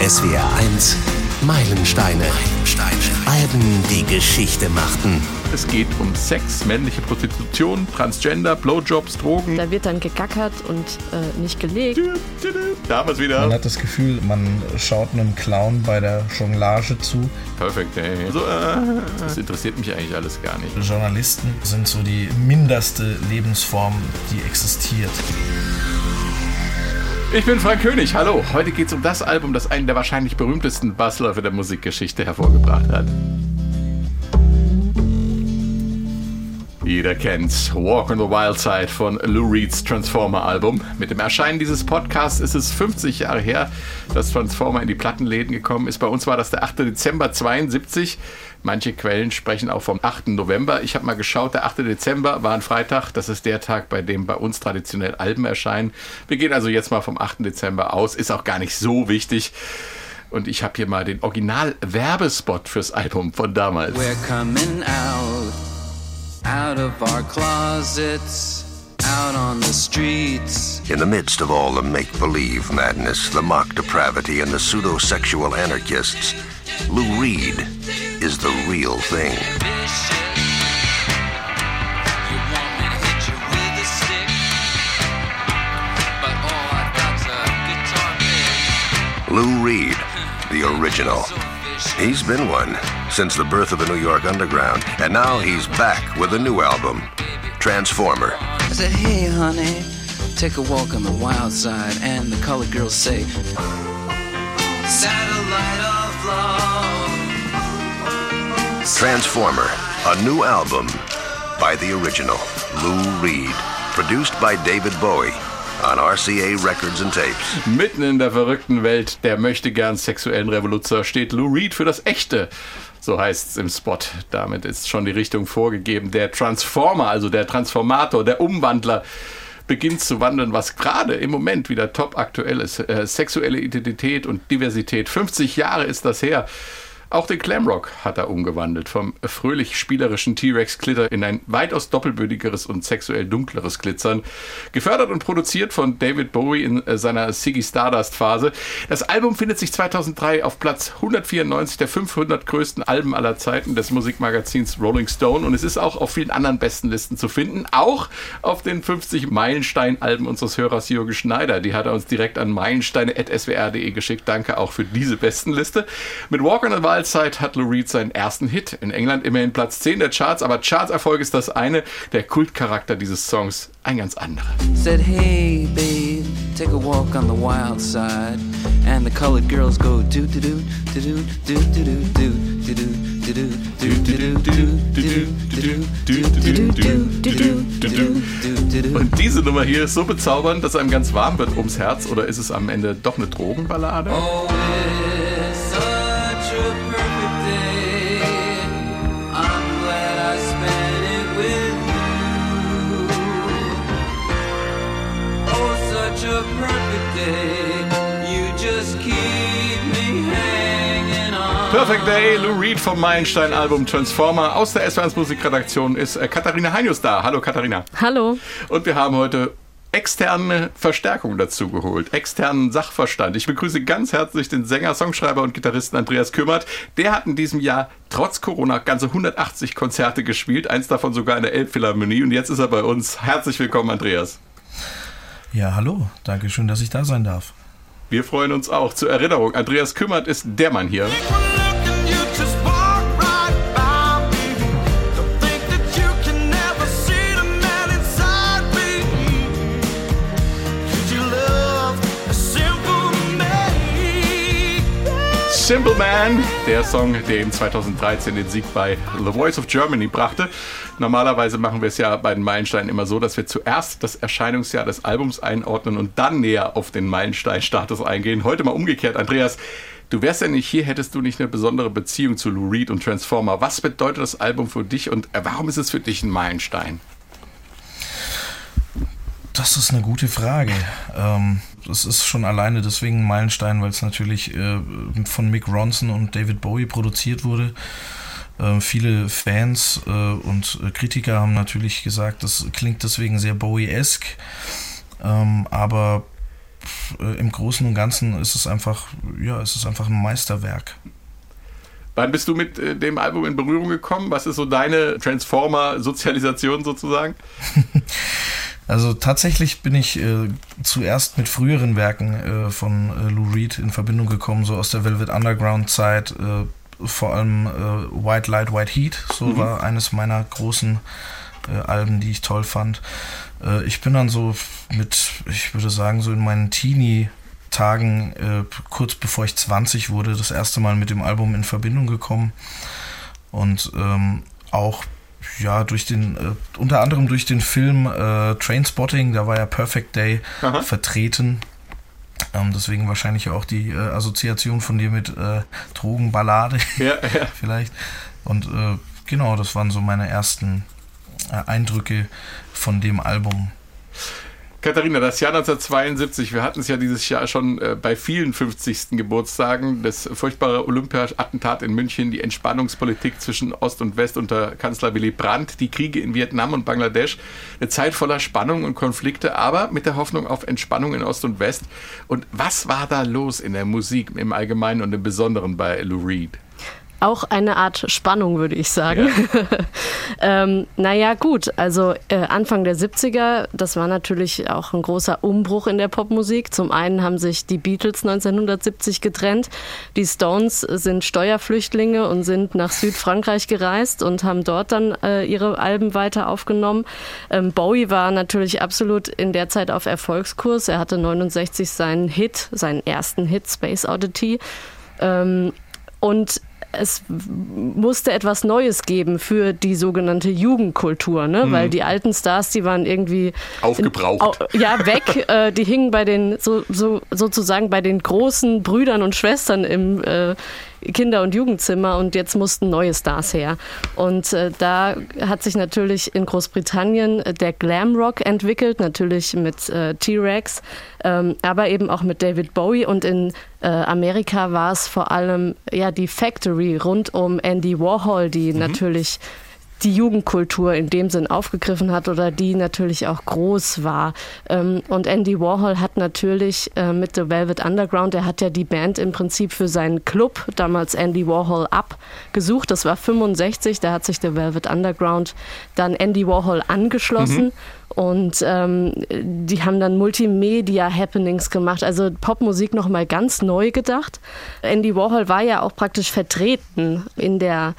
SWR 1 Meilensteine. Meilensteine. Alben, die Geschichte machten. Es geht um Sex, männliche Prostitution, Transgender, Blowjobs, Drogen. Da wird dann gegackert und äh, nicht gelegt. Da haben wir es wieder. Man hat das Gefühl, man schaut einem Clown bei der Jonglage zu. Perfekt, ey. So, äh, das interessiert mich eigentlich alles gar nicht. Journalisten sind so die minderste Lebensform, die existiert. Ich bin Frank König, hallo. Heute geht es um das Album, das einen der wahrscheinlich berühmtesten Bassläufe der Musikgeschichte hervorgebracht hat. Jeder kennt Walk on the Wild Side von Lou Reeds Transformer Album. Mit dem Erscheinen dieses Podcasts ist es 50 Jahre her, dass Transformer in die Plattenläden gekommen ist. Bei uns war das der 8. Dezember 72. Manche Quellen sprechen auch vom 8. November. Ich habe mal geschaut, der 8. Dezember war ein Freitag. Das ist der Tag, bei dem bei uns traditionell Alben erscheinen. Wir gehen also jetzt mal vom 8. Dezember aus. Ist auch gar nicht so wichtig. Und ich habe hier mal den Original-Werbespot fürs Album von damals. We're coming out out of our closets, out on the streets. In the midst of all the make believe madness, the mock depravity, and the pseudo sexual anarchists, Lou Reed is the real thing. Lou Reed, the original. He's been one since the birth of the New York Underground, and now he's back with a new album, Transformer. I said, hey, honey, take a walk on the wild side, and the colored girls say, Satellite. Transformer, a new album by the original Lou Reed, produced by David Bowie. on RCA Records and Tapes. Mitten in der verrückten Welt der möchte gern sexuellen Revoluzer steht Lou Reed für das Echte. So heißt es im Spot. Damit ist schon die Richtung vorgegeben. Der Transformer, also der Transformator, der Umwandler, beginnt zu wandeln, was gerade im Moment wieder top aktuell ist. Äh, sexuelle Identität und Diversität. 50 Jahre ist das her. Auch den Glamrock hat er umgewandelt. Vom fröhlich spielerischen T-Rex-Glitter in ein weitaus doppelbödigeres und sexuell dunkleres Glitzern. Gefördert und produziert von David Bowie in äh, seiner Siggy Stardust-Phase. Das Album findet sich 2003 auf Platz 194 der 500 größten Alben aller Zeiten des Musikmagazins Rolling Stone und es ist auch auf vielen anderen besten Listen zu finden. Auch auf den 50 Meilenstein-Alben unseres Hörers Jürgen Schneider. Die hat er uns direkt an meilensteine.swr.de geschickt. Danke auch für diese besten Liste. Mit Walk on the Wild Mahlzeit hat Lou Reed seinen ersten Hit. In England immerhin Platz 10 der Charts, aber Chartserfolg ist das eine, der Kultcharakter dieses Songs ein ganz anderer. Said, hey, babe, take a walk on the wild side. And the colored girls go do do do do do do do do do do. Und diese Nummer hier ist so bezaubernd, dass einem ganz warm wird ums Herz. Oder ist es am Ende doch eine Drogenballade? Oh, Perfect Day, Lou Reed vom Meilenstein-Album Transformer. Aus der S1 Musikredaktion ist äh, Katharina Heinius da. Hallo Katharina. Hallo. Und wir haben heute externe Verstärkung dazu geholt, externen Sachverstand. Ich begrüße ganz herzlich den Sänger, Songschreiber und Gitarristen Andreas Kümmert. Der hat in diesem Jahr trotz Corona ganze 180 Konzerte gespielt, eins davon sogar in der Elbphilharmonie und jetzt ist er bei uns. Herzlich willkommen, Andreas. Ja, hallo. Dankeschön, dass ich da sein darf. Wir freuen uns auch. Zur Erinnerung, Andreas Kümmert ist der Mann hier. Simple Man, der Song, der ihm 2013 den Sieg bei The Voice of Germany brachte. Normalerweise machen wir es ja bei den Meilensteinen immer so, dass wir zuerst das Erscheinungsjahr des Albums einordnen und dann näher auf den Meilenstein-Status eingehen. Heute mal umgekehrt, Andreas. Du wärst ja nicht hier, hättest du nicht eine besondere Beziehung zu Lou Reed und Transformer. Was bedeutet das Album für dich und äh, warum ist es für dich ein Meilenstein? Das ist eine gute Frage. Ähm, das ist schon alleine deswegen ein Meilenstein, weil es natürlich äh, von Mick Ronson und David Bowie produziert wurde. Äh, viele Fans äh, und Kritiker haben natürlich gesagt, das klingt deswegen sehr Bowie-esque. Ähm, aber äh, im Großen und Ganzen ist es einfach, ja, es ist einfach ein Meisterwerk. Wann bist du mit äh, dem Album in Berührung gekommen? Was ist so deine Transformer-Sozialisation sozusagen? Also tatsächlich bin ich äh, zuerst mit früheren Werken äh, von äh, Lou Reed in Verbindung gekommen, so aus der Velvet Underground Zeit, äh, vor allem äh, White Light, White Heat, so mhm. war eines meiner großen äh, Alben, die ich toll fand. ich bin dann so mit, ich würde sagen, so in meinen Teenie Tagen, kurz bevor ich 20 wurde, das erste Mal mit dem Album in Verbindung gekommen und ähm, auch ja, durch den, äh, unter anderem durch den Film äh, Trainspotting, da war ja Perfect Day Aha. vertreten. Ähm, deswegen wahrscheinlich auch die äh, Assoziation von dir mit äh, Drogenballade. Ja, ja. Vielleicht. Und äh, genau, das waren so meine ersten äh, Eindrücke von dem Album. Katharina, das Jahr 1972, wir hatten es ja dieses Jahr schon äh, bei vielen 50. Geburtstagen, das furchtbare Olympia-Attentat in München, die Entspannungspolitik zwischen Ost und West unter Kanzler Willy Brandt, die Kriege in Vietnam und Bangladesch, eine Zeit voller Spannung und Konflikte, aber mit der Hoffnung auf Entspannung in Ost und West. Und was war da los in der Musik im Allgemeinen und im Besonderen bei Lou Reed? Auch eine Art Spannung, würde ich sagen. Ja. ähm, naja, gut, also äh, Anfang der 70er, das war natürlich auch ein großer Umbruch in der Popmusik. Zum einen haben sich die Beatles 1970 getrennt, die Stones sind Steuerflüchtlinge und sind nach Südfrankreich gereist und haben dort dann äh, ihre Alben weiter aufgenommen. Ähm, Bowie war natürlich absolut in der Zeit auf Erfolgskurs. Er hatte 69 seinen Hit, seinen ersten Hit, Space Oddity. Ähm, und es musste etwas Neues geben für die sogenannte Jugendkultur, ne? Mhm. weil die alten Stars, die waren irgendwie aufgebraucht. In, ja, weg. äh, die hingen bei den so, so, sozusagen bei den großen Brüdern und Schwestern im, äh, Kinder- und Jugendzimmer und jetzt mussten neue Stars her. Und äh, da hat sich natürlich in Großbritannien äh, der Glamrock entwickelt, natürlich mit äh, T-Rex, ähm, aber eben auch mit David Bowie und in äh, Amerika war es vor allem ja die Factory rund um Andy Warhol, die mhm. natürlich die Jugendkultur in dem Sinn aufgegriffen hat oder die natürlich auch groß war. Ähm, und Andy Warhol hat natürlich äh, mit The Velvet Underground, er hat ja die Band im Prinzip für seinen Club, damals Andy Warhol Up, gesucht. Das war 65, da hat sich The Velvet Underground dann Andy Warhol angeschlossen. Mhm. Und ähm, die haben dann Multimedia-Happenings gemacht, also Popmusik nochmal ganz neu gedacht. Andy Warhol war ja auch praktisch vertreten in der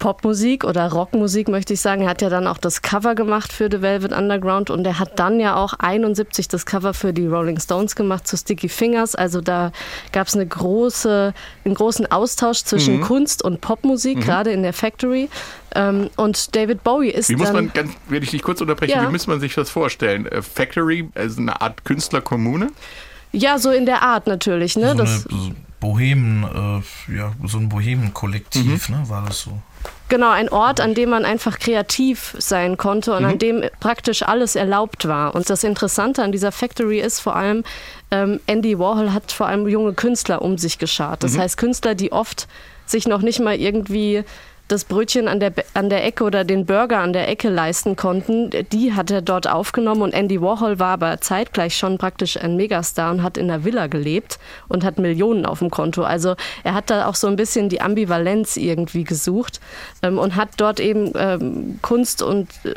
Popmusik oder Rockmusik, möchte ich sagen. Er hat ja dann auch das Cover gemacht für The Velvet Underground und er hat dann ja auch 71 das Cover für die Rolling Stones gemacht zu Sticky Fingers. Also da gab es eine große, einen großen Austausch zwischen mhm. Kunst und Popmusik, mhm. gerade in der Factory. Ähm, und David Bowie ist Wie muss dann, man, ganz, will ich dich kurz unterbrechen, ja. wie muss man sich das vorstellen? Äh, Factory, also eine Art Künstlerkommune? Ja, so in der Art natürlich. Ne? So das, Bohemen, äh, ja, so ein Bohemen-Kollektiv, mhm. ne, war das so. Genau, ein Ort, an dem man einfach kreativ sein konnte und mhm. an dem praktisch alles erlaubt war. Und das Interessante an dieser Factory ist vor allem, ähm, Andy Warhol hat vor allem junge Künstler um sich geschart. Das mhm. heißt Künstler, die oft sich noch nicht mal irgendwie das Brötchen an der, an der Ecke oder den Burger an der Ecke leisten konnten, die hat er dort aufgenommen und Andy Warhol war aber zeitgleich schon praktisch ein Megastar und hat in der Villa gelebt und hat Millionen auf dem Konto. Also er hat da auch so ein bisschen die Ambivalenz irgendwie gesucht ähm, und hat dort eben ähm, Kunst und äh,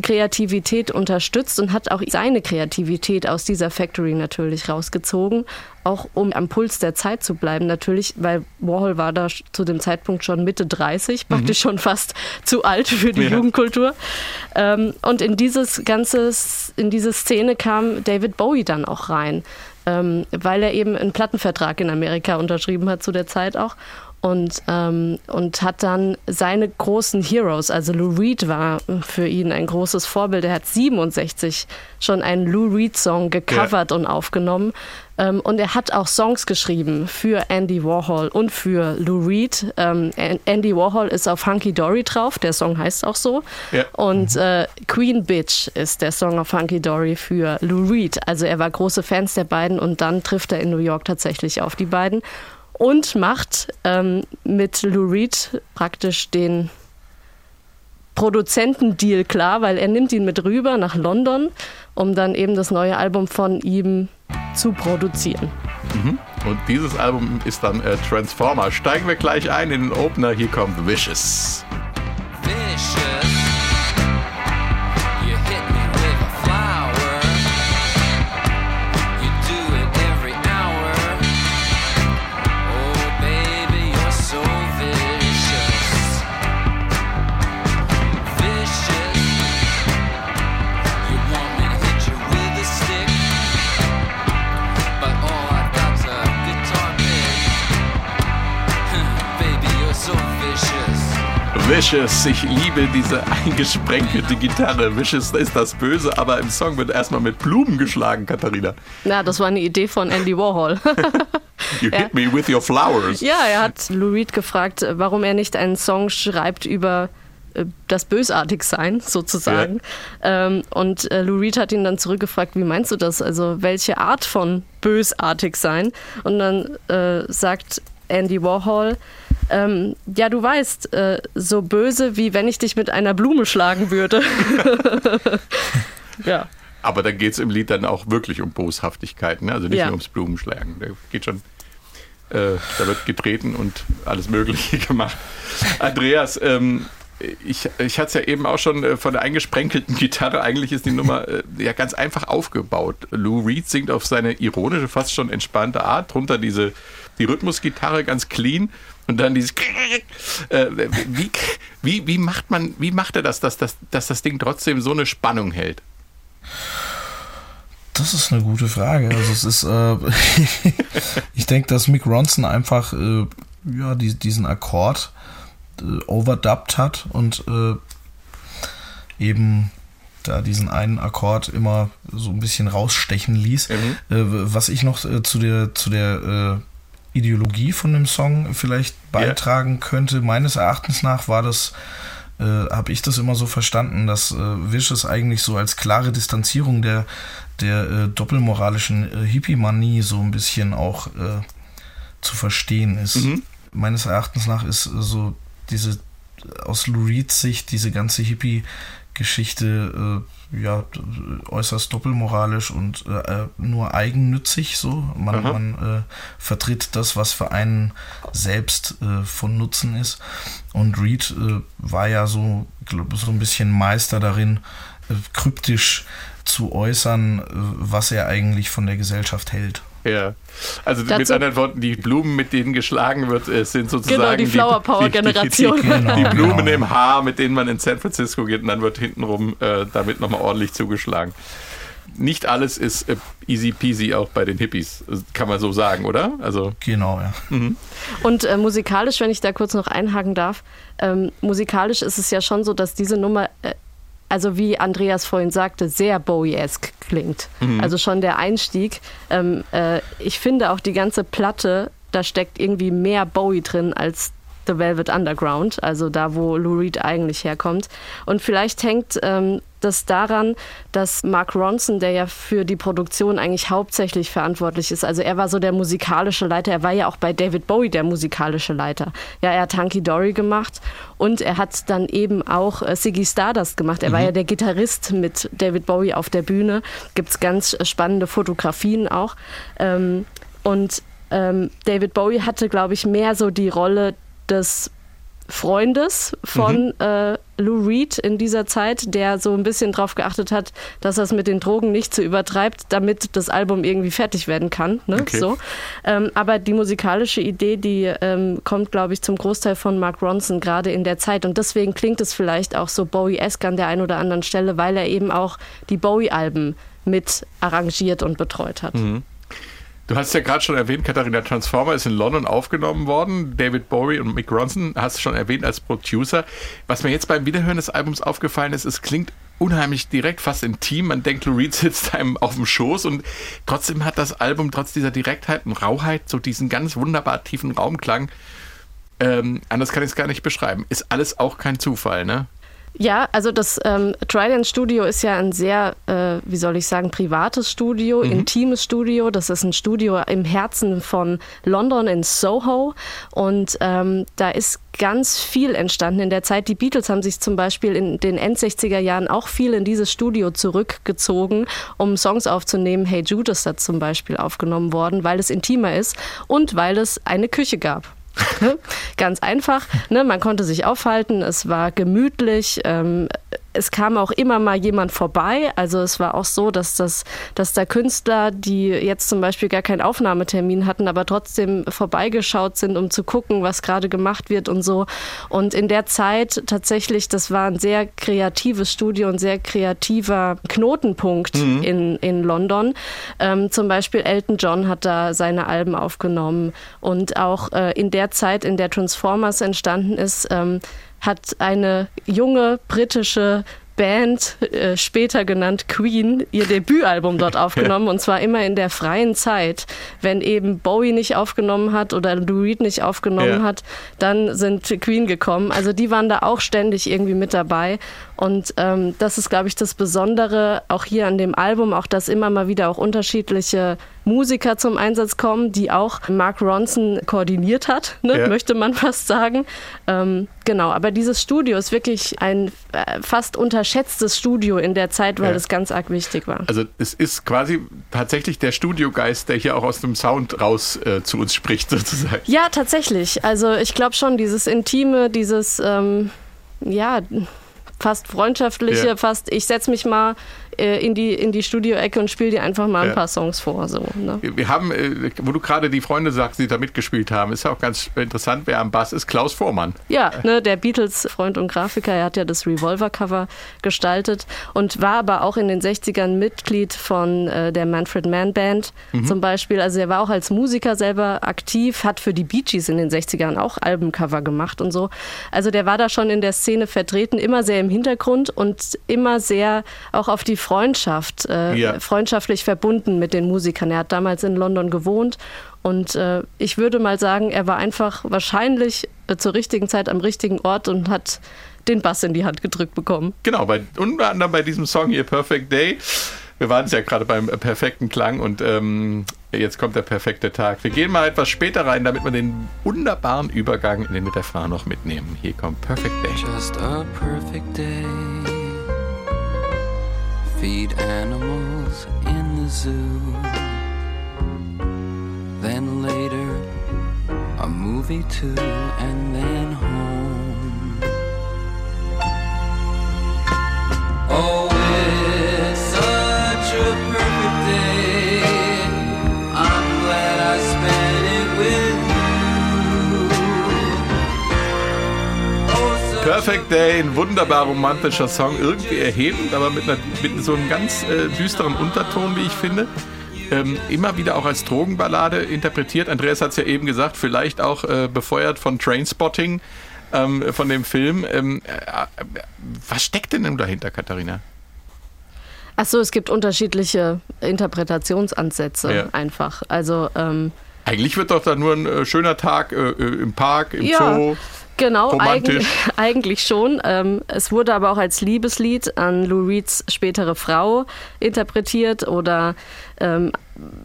Kreativität unterstützt und hat auch seine Kreativität aus dieser Factory natürlich rausgezogen, auch um am Puls der Zeit zu bleiben natürlich, weil Warhol war da zu dem Zeitpunkt schon Mitte 30, mhm. praktisch schon fast zu alt für die ja. Jugendkultur. Ähm, und in dieses ganze, in diese Szene kam David Bowie dann auch rein, ähm, weil er eben einen Plattenvertrag in Amerika unterschrieben hat zu der Zeit auch und, ähm, und hat dann seine großen Heroes, also Lou Reed war für ihn ein großes Vorbild. Er hat 67 schon einen Lou Reed-Song gecovert ja. und aufgenommen. Ähm, und er hat auch Songs geschrieben für Andy Warhol und für Lou Reed. Ähm, Andy Warhol ist auf Hunky Dory drauf, der Song heißt auch so. Ja. Und äh, Queen Bitch ist der Song auf Hunky Dory für Lou Reed. Also er war große Fans der beiden und dann trifft er in New York tatsächlich auf die beiden und macht ähm, mit Lou Reed praktisch den Produzentendeal klar, weil er nimmt ihn mit rüber nach London, um dann eben das neue Album von ihm zu produzieren. Mhm. Und dieses Album ist dann äh, Transformer. Steigen wir gleich ein in den Opener. Hier kommt Vicious. Vicious. Ich liebe diese eingesprenkelte Gitarre. Vicious ist das Böse, aber im Song wird erstmal mit Blumen geschlagen, Katharina. Ja, das war eine Idee von Andy Warhol. you hit ja. me with your flowers. Ja, er hat Lou Reed gefragt, warum er nicht einen Song schreibt über äh, das Bösartigsein sozusagen. Ja. Ähm, und äh, Lou Reed hat ihn dann zurückgefragt, wie meinst du das? Also welche Art von bösartig sein? Und dann äh, sagt Andy Warhol, ähm, ja, du weißt, äh, so böse, wie wenn ich dich mit einer Blume schlagen würde. ja. Aber da geht es im Lied dann auch wirklich um Boshaftigkeiten, ne? also nicht ja. nur ums Blumenschlagen. Da geht schon, äh, da wird getreten und alles Mögliche gemacht. Andreas, ähm, ich, ich hatte es ja eben auch schon äh, von der eingesprenkelten Gitarre. Eigentlich ist die Nummer äh, ja ganz einfach aufgebaut. Lou Reed singt auf seine ironische, fast schon entspannte Art. Drunter diese, die Rhythmusgitarre ganz clean. Und dann dieses. Äh, wie, wie, wie, macht man, wie macht er das, dass, dass, dass das Ding trotzdem so eine Spannung hält? Das ist eine gute Frage. Also es ist, äh, ich denke, dass Mick Ronson einfach äh, ja, die, diesen Akkord äh, overdubbt hat und äh, eben da diesen einen Akkord immer so ein bisschen rausstechen ließ. Mhm. Äh, was ich noch äh, zu der, zu der Ideologie von dem Song vielleicht beitragen yeah. könnte, meines Erachtens nach war das, äh, habe ich das immer so verstanden, dass äh, Vicious eigentlich so als klare Distanzierung der, der äh, doppelmoralischen Hippie-Manie so ein bisschen auch zu verstehen ist. Mhm. Meines Erachtens nach ist so diese aus Lou Reeds Sicht diese ganze Hippie-Geschichte äh, ja äußerst doppelmoralisch und äh, nur eigennützig so. Man, man äh, vertritt das, was für einen selbst äh, von Nutzen ist. Und Reed äh, war ja so, glaub, so ein bisschen Meister darin, äh, kryptisch zu äußern, was er eigentlich von der Gesellschaft hält. Ja. Also Dazu mit anderen Worten, die Blumen, mit denen geschlagen wird, äh, sind sozusagen genau, die Flower Power Generation. Die, die, die, die Blumen genau. im Haar, mit denen man in San Francisco geht und dann wird hintenrum äh, damit nochmal ordentlich zugeschlagen. Nicht alles ist äh, easy peasy auch bei den Hippies, kann man so sagen, oder? Also genau, ja. Mhm. Und äh, musikalisch, wenn ich da kurz noch einhaken darf, ähm, musikalisch ist es ja schon so, dass diese Nummer äh, also wie Andreas vorhin sagte, sehr Bowie-esque klingt. Mhm. Also schon der Einstieg. Ähm, äh, ich finde auch die ganze Platte, da steckt irgendwie mehr Bowie drin als The Velvet Underground, also da, wo Lou Reed eigentlich herkommt. Und vielleicht hängt ähm, das daran, dass Mark Ronson, der ja für die Produktion eigentlich hauptsächlich verantwortlich ist, also er war so der musikalische Leiter, er war ja auch bei David Bowie der musikalische Leiter. Ja, er hat Hunky Dory gemacht und er hat dann eben auch äh, Siggy Stardust gemacht. Er mhm. war ja der Gitarrist mit David Bowie auf der Bühne. Gibt es ganz spannende Fotografien auch. Ähm, und ähm, David Bowie hatte, glaube ich, mehr so die Rolle des Freundes von mhm. äh, Lou Reed in dieser Zeit, der so ein bisschen darauf geachtet hat, dass er es mit den Drogen nicht zu übertreibt, damit das Album irgendwie fertig werden kann. Ne? Okay. So. Ähm, aber die musikalische Idee, die ähm, kommt, glaube ich, zum Großteil von Mark Ronson gerade in der Zeit. Und deswegen klingt es vielleicht auch so Bowie-esque an der einen oder anderen Stelle, weil er eben auch die Bowie-Alben mit arrangiert und betreut hat. Mhm. Du hast ja gerade schon erwähnt, Katharina Transformer ist in London aufgenommen worden. David Bowie und Mick Ronson hast du schon erwähnt als Producer. Was mir jetzt beim Wiederhören des Albums aufgefallen ist, es klingt unheimlich direkt, fast intim. Man denkt, Lou Reed sitzt einem auf dem Schoß und trotzdem hat das Album trotz dieser Direktheit und Rauheit so diesen ganz wunderbar tiefen Raumklang. Ähm, anders kann ich es gar nicht beschreiben. Ist alles auch kein Zufall, ne? Ja, also das ähm, Trident Studio ist ja ein sehr, äh, wie soll ich sagen, privates Studio, mhm. intimes Studio. Das ist ein Studio im Herzen von London in Soho und ähm, da ist ganz viel entstanden in der Zeit. Die Beatles haben sich zum Beispiel in den End-60er Jahren auch viel in dieses Studio zurückgezogen, um Songs aufzunehmen. Hey Jude ist da zum Beispiel aufgenommen worden, weil es intimer ist und weil es eine Küche gab. Ganz einfach. Ne? Man konnte sich aufhalten, es war gemütlich. Ähm, es kam auch immer mal jemand vorbei. Also es war auch so, dass, das, dass da Künstler, die jetzt zum Beispiel gar keinen Aufnahmetermin hatten, aber trotzdem vorbeigeschaut sind, um zu gucken, was gerade gemacht wird und so. Und in der Zeit tatsächlich, das war ein sehr kreatives Studio, ein sehr kreativer Knotenpunkt mhm. in, in London. Ähm, zum Beispiel Elton John hat da seine Alben aufgenommen. Und auch äh, in der Zeit, in der Transformers entstanden ist, ähm, hat eine junge britische Band, äh, später genannt Queen, ihr Debütalbum dort aufgenommen und zwar immer in der freien Zeit. Wenn eben Bowie nicht aufgenommen hat oder Lou Reed nicht aufgenommen ja. hat, dann sind Queen gekommen. Also die waren da auch ständig irgendwie mit dabei und ähm, das ist, glaube ich, das Besondere auch hier an dem Album, auch dass immer mal wieder auch unterschiedliche Musiker zum Einsatz kommen, die auch Mark Ronson koordiniert hat, ne, ja. möchte man fast sagen. Ähm, genau, aber dieses Studio ist wirklich ein äh, fast unterschätztes Studio in der Zeit, weil ja. es ganz arg wichtig war. Also es ist quasi tatsächlich der Studiogeist, der hier auch aus dem Sound raus äh, zu uns spricht, sozusagen. Ja, tatsächlich. Also ich glaube schon, dieses Intime, dieses ähm, ja, fast freundschaftliche, ja. fast ich setze mich mal äh, in die, in die Studioecke und spiele dir einfach mal ein ja. paar Songs vor. So, ne? Wir haben, äh, wo du gerade die Freunde sagst, die da mitgespielt haben, ist ja auch ganz interessant, wer am Bass ist, Klaus Vormann. Ja, ne, der Beatles-Freund und Grafiker, er hat ja das Revolver-Cover gestaltet und war aber auch in den 60ern Mitglied von äh, der Manfred Mann Band mhm. zum Beispiel. Also er war auch als Musiker selber aktiv, hat für die Bee Gees in den 60ern auch Albencover gemacht und so. Also der war da schon in der Szene vertreten, immer sehr im Hintergrund und immer sehr auch auf die Freundschaft, äh, ja. freundschaftlich verbunden mit den Musikern. Er hat damals in London gewohnt und äh, ich würde mal sagen, er war einfach wahrscheinlich äh, zur richtigen Zeit am richtigen Ort und hat den Bass in die Hand gedrückt bekommen. Genau, bei, unter anderem bei diesem Song hier Perfect Day. Wir waren es ja gerade beim äh, perfekten Klang und ähm, jetzt kommt der perfekte Tag. Wir gehen mal etwas später rein, damit wir den wunderbaren Übergang in den Refrain noch mitnehmen. Hier kommt Perfect Day. Just a perfect day. Feed animals in the zoo. Then later, a movie too, and then home. Oh, Perfect Day, ein wunderbar romantischer Song, irgendwie erhebend, aber mit, einer, mit so einem ganz äh, düsteren Unterton, wie ich finde. Ähm, immer wieder auch als Drogenballade interpretiert. Andreas hat es ja eben gesagt, vielleicht auch äh, befeuert von Trainspotting, ähm, von dem Film. Ähm, äh, was steckt denn dahinter, Katharina? Achso, es gibt unterschiedliche Interpretationsansätze ja. einfach. Also ähm, eigentlich wird doch da nur ein äh, schöner Tag äh, äh im Park, im ja. Zoo. Genau, eigentlich, eigentlich schon. Ähm, es wurde aber auch als Liebeslied an Lou Reeds spätere Frau interpretiert oder ähm,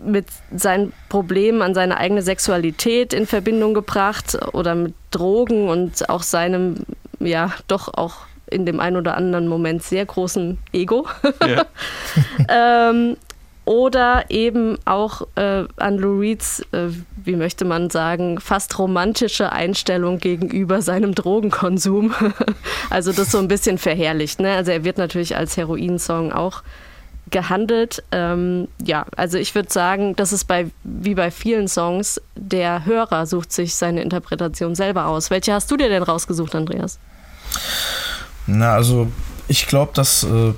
mit seinen Problemen an seine eigene Sexualität in Verbindung gebracht oder mit Drogen und auch seinem, ja, doch auch in dem einen oder anderen Moment sehr großen Ego. Ja. ähm, oder eben auch äh, an Lou Reeds, äh, wie möchte man sagen, fast romantische Einstellung gegenüber seinem Drogenkonsum. also das so ein bisschen verherrlicht. Ne? Also er wird natürlich als Heroinsong auch gehandelt. Ähm, ja, also ich würde sagen, das ist bei, wie bei vielen Songs, der Hörer sucht sich seine Interpretation selber aus. Welche hast du dir denn rausgesucht, Andreas? Na, also ich glaube, dass äh,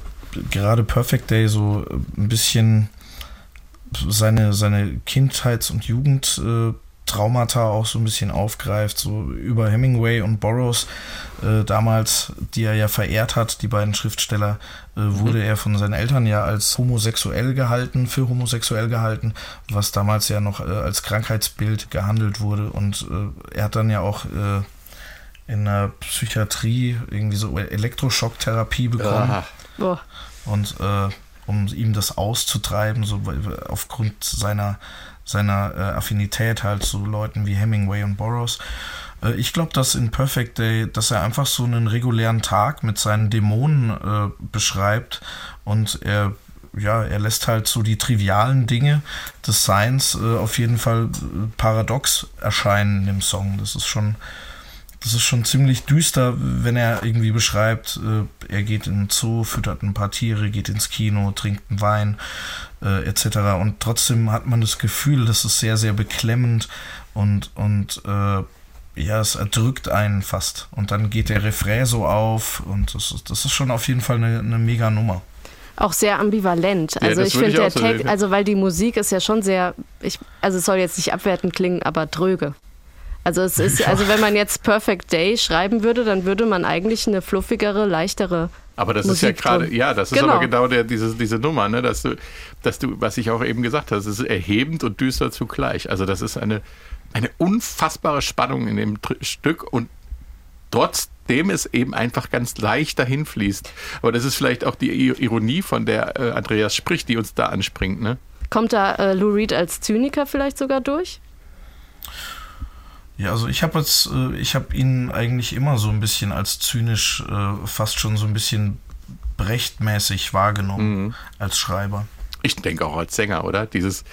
gerade Perfect Day so ein bisschen seine, seine Kindheits- und Jugendtraumata auch so ein bisschen aufgreift, so über Hemingway und Burroughs äh, damals, die er ja verehrt hat, die beiden Schriftsteller, äh, wurde mhm. er von seinen Eltern ja als homosexuell gehalten, für homosexuell gehalten, was damals ja noch äh, als Krankheitsbild gehandelt wurde und äh, er hat dann ja auch äh, in der Psychiatrie irgendwie so Elektroschocktherapie bekommen. Oh. Und äh, um ihm das auszutreiben, so aufgrund seiner, seiner äh, Affinität halt zu Leuten wie Hemingway und Burroughs. Äh, ich glaube, dass in Perfect Day, dass er einfach so einen regulären Tag mit seinen Dämonen äh, beschreibt und er ja, er lässt halt so die trivialen Dinge des Seins äh, auf jeden Fall äh, paradox erscheinen im Song. Das ist schon, das ist schon ziemlich düster, wenn er irgendwie beschreibt, äh, er geht in den Zoo, füttert ein paar Tiere, geht ins Kino, trinkt einen Wein, äh, etc. Und trotzdem hat man das Gefühl, das ist sehr, sehr beklemmend und, und äh, ja, es erdrückt einen fast. Und dann geht der Refrain so auf und das ist, das ist schon auf jeden Fall eine, eine mega Nummer auch sehr ambivalent. Also ja, ich finde der Text, also weil die Musik ist ja schon sehr, ich, also es soll jetzt nicht abwertend klingen, aber dröge. Also es ist, also wenn man jetzt Perfect Day schreiben würde, dann würde man eigentlich eine fluffigere, leichtere. Aber das Musik ist ja gerade, ja, das ist genau. aber genau der, diese, diese Nummer, ne, dass du, dass du, was ich auch eben gesagt habe, es ist erhebend und düster zugleich. Also das ist eine, eine unfassbare Spannung in dem Stück und trotzdem es eben einfach ganz leicht dahin fließt. Aber das ist vielleicht auch die Ironie, von der äh, Andreas spricht, die uns da anspringt, ne? Kommt da äh, Lou Reed als Zyniker vielleicht sogar durch? Ja, also ich habe jetzt, äh, ich habe ihn eigentlich immer so ein bisschen als zynisch, äh, fast schon so ein bisschen brechtmäßig wahrgenommen mhm. als Schreiber. Ich denke auch als Sänger, oder? Dieses,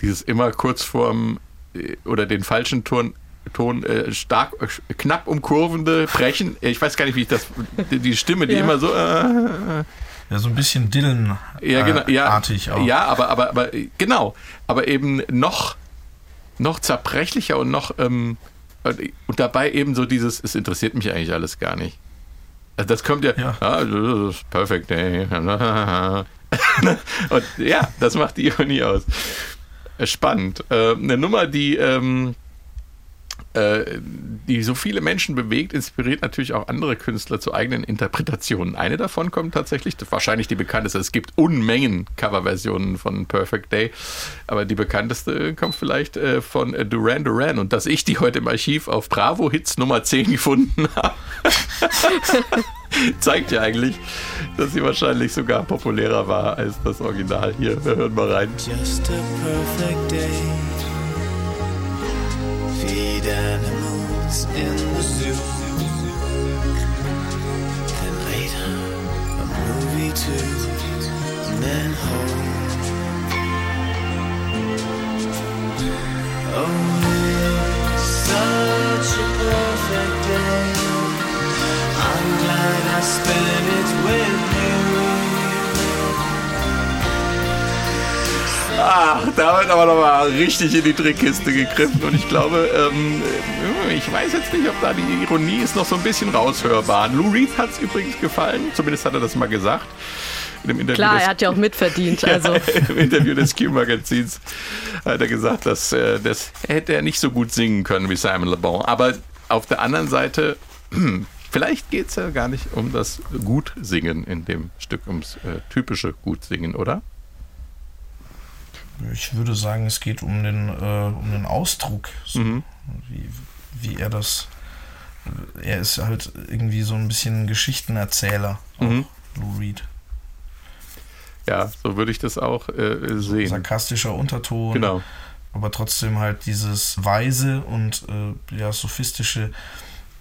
dieses immer kurz vorm äh, oder den falschen Ton, Ton äh, stark, knapp umkurvende Brechen. Ich weiß gar nicht, wie ich das, die Stimme, die ja. immer so. Äh, ja, so ein bisschen Dillen-artig ja, genau, ja, auch. Ja, aber, aber, aber genau. Aber eben noch noch zerbrechlicher und noch ähm, und dabei eben so dieses, es interessiert mich eigentlich alles gar nicht. Also das kommt ja, ja. Ah, das ist perfekt. Ey. und ja, das macht die Ironie aus. Spannend. Äh, eine Nummer, die ähm, äh, die so viele Menschen bewegt, inspiriert natürlich auch andere Künstler zu eigenen Interpretationen. Eine davon kommt tatsächlich, wahrscheinlich die bekannteste. Es gibt Unmengen Coverversionen von Perfect Day, aber die bekannteste kommt vielleicht äh, von Duran Duran und dass ich die heute im Archiv auf Bravo Hits Nummer 10 gefunden habe. zeigt ja eigentlich, dass sie wahrscheinlich sogar populärer war als das Original. Hier, wir hören mal rein. Just a perfect day. Feed animals in the zoo. Then later, a movie too, and then home. Oh, such a perfect day. I'm glad I spent it with Ach, da wird aber nochmal richtig in die Trickkiste gegriffen. Und ich glaube, ähm, ich weiß jetzt nicht, ob da die Ironie ist noch so ein bisschen raushörbar. Lou Reed hat es übrigens gefallen. Zumindest hat er das mal gesagt. Klar, er hat ja auch mitverdient. Also. ja, Im Interview des Q-Magazins hat er gesagt, dass äh, das hätte er nicht so gut singen können wie Simon Le Bon. Aber auf der anderen Seite, vielleicht geht es ja gar nicht um das Gutsingen in dem Stück, ums äh, typische Gutsingen, oder? Ich würde sagen, es geht um den, äh, um den Ausdruck, so, mhm. wie, wie er das. Er ist halt irgendwie so ein bisschen Geschichtenerzähler, mhm. Lou Reed. Ja, so würde ich das auch äh, sehen. Sarkastischer Unterton. Genau. Aber trotzdem halt dieses weise und äh, ja, sophistische,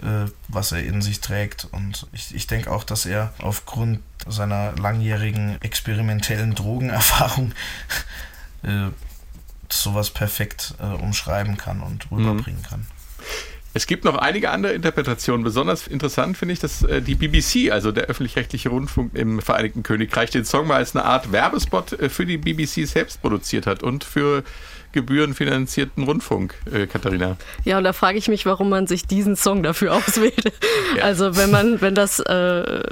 äh, was er in sich trägt. Und ich, ich denke auch, dass er aufgrund seiner langjährigen experimentellen Drogenerfahrung äh, sowas perfekt äh, umschreiben kann und rüberbringen mhm. kann. Es gibt noch einige andere Interpretationen. Besonders interessant finde ich, dass äh, die BBC, also der öffentlich-rechtliche Rundfunk im Vereinigten Königreich, den Song mal als eine Art Werbespot äh, für die BBC selbst produziert hat und für gebührenfinanzierten Rundfunk, äh, Katharina. Ja, und da frage ich mich, warum man sich diesen Song dafür auswählt. Ja. Also wenn man, wenn das, äh,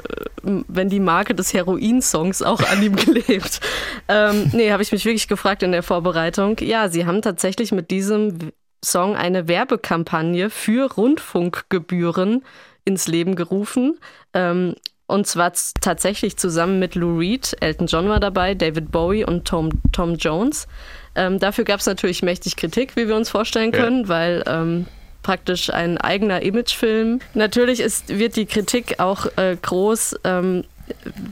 wenn die Marke des Heroin-Songs auch an ihm klebt. Ähm, nee, habe ich mich wirklich gefragt in der Vorbereitung. Ja, sie haben tatsächlich mit diesem Song eine Werbekampagne für Rundfunkgebühren ins Leben gerufen. Ähm, und zwar tatsächlich zusammen mit Lou Reed, Elton John war dabei, David Bowie und Tom, Tom Jones. Ähm, dafür gab es natürlich mächtig Kritik, wie wir uns vorstellen können, ja. weil ähm, praktisch ein eigener Imagefilm. Natürlich ist, wird die Kritik auch äh, groß, ähm,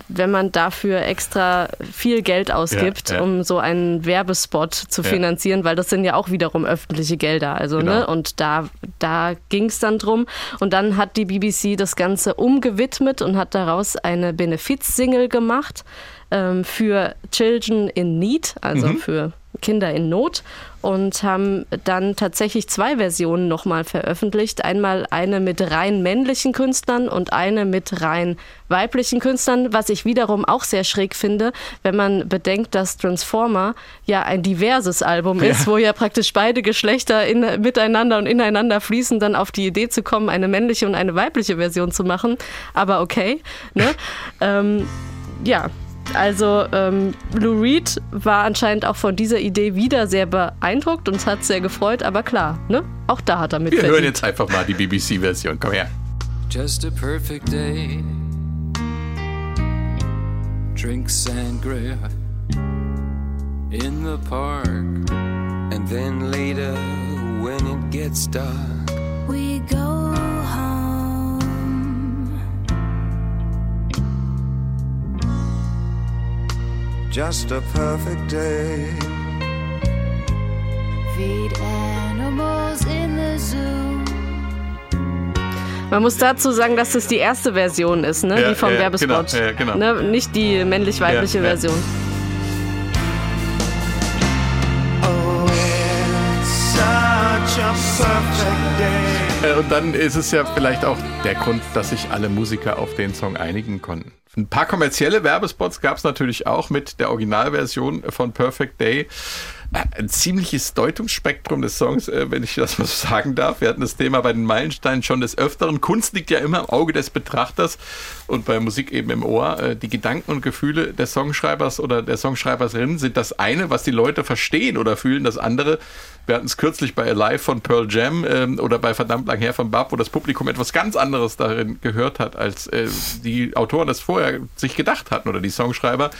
wenn man dafür extra viel Geld ausgibt, ja, ja. um so einen Werbespot zu finanzieren, ja. weil das sind ja auch wiederum öffentliche Gelder. Also, ne? genau. ne? Und da, da ging es dann drum. Und dann hat die BBC das Ganze umgewidmet und hat daraus eine Benefiz-Single gemacht ähm, für Children in Need, also mhm. für Kinder in Not und haben dann tatsächlich zwei Versionen nochmal veröffentlicht. Einmal eine mit rein männlichen Künstlern und eine mit rein weiblichen Künstlern, was ich wiederum auch sehr schräg finde, wenn man bedenkt, dass Transformer ja ein diverses Album ist, ja. wo ja praktisch beide Geschlechter in, miteinander und ineinander fließen, dann auf die Idee zu kommen, eine männliche und eine weibliche Version zu machen. Aber okay. Ne? ähm, ja, also ähm, Lou Reed war anscheinend auch von dieser Idee wieder sehr beeindruckt und es hat sehr gefreut, aber klar, ne? Auch da hat er mit. Wir hören jetzt einfach mal die BBC-Version. Komm her. Just a perfect day. Drink sangria in the park. And then later, when it gets dark, just a perfect day. Feed animals in the zoo. Man muss dazu sagen, dass das die erste Version ist, ne? Ja, die vom ja, Werbespot. Genau, ja, genau. Ne? Nicht die männlich-weibliche ja, Version. Und dann ist es ja vielleicht auch der Grund, dass sich alle Musiker auf den Song einigen konnten. Ein paar kommerzielle Werbespots gab es natürlich auch mit der Originalversion von Perfect Day. Äh, ein ziemliches Deutungsspektrum des Songs, äh, wenn ich das mal so sagen darf. Wir hatten das Thema bei den Meilensteinen schon des Öfteren. Kunst liegt ja immer im Auge des Betrachters und bei Musik eben im Ohr. Äh, die Gedanken und Gefühle des Songschreibers oder der Songschreiberin sind das eine, was die Leute verstehen oder fühlen. Das andere, wir hatten es kürzlich bei Alive von Pearl Jam ähm, oder bei Verdammt lang her von Bab, wo das Publikum etwas ganz anderes darin gehört hat, als die Autoren das vorher sich gedacht hatten oder die Songschreiber.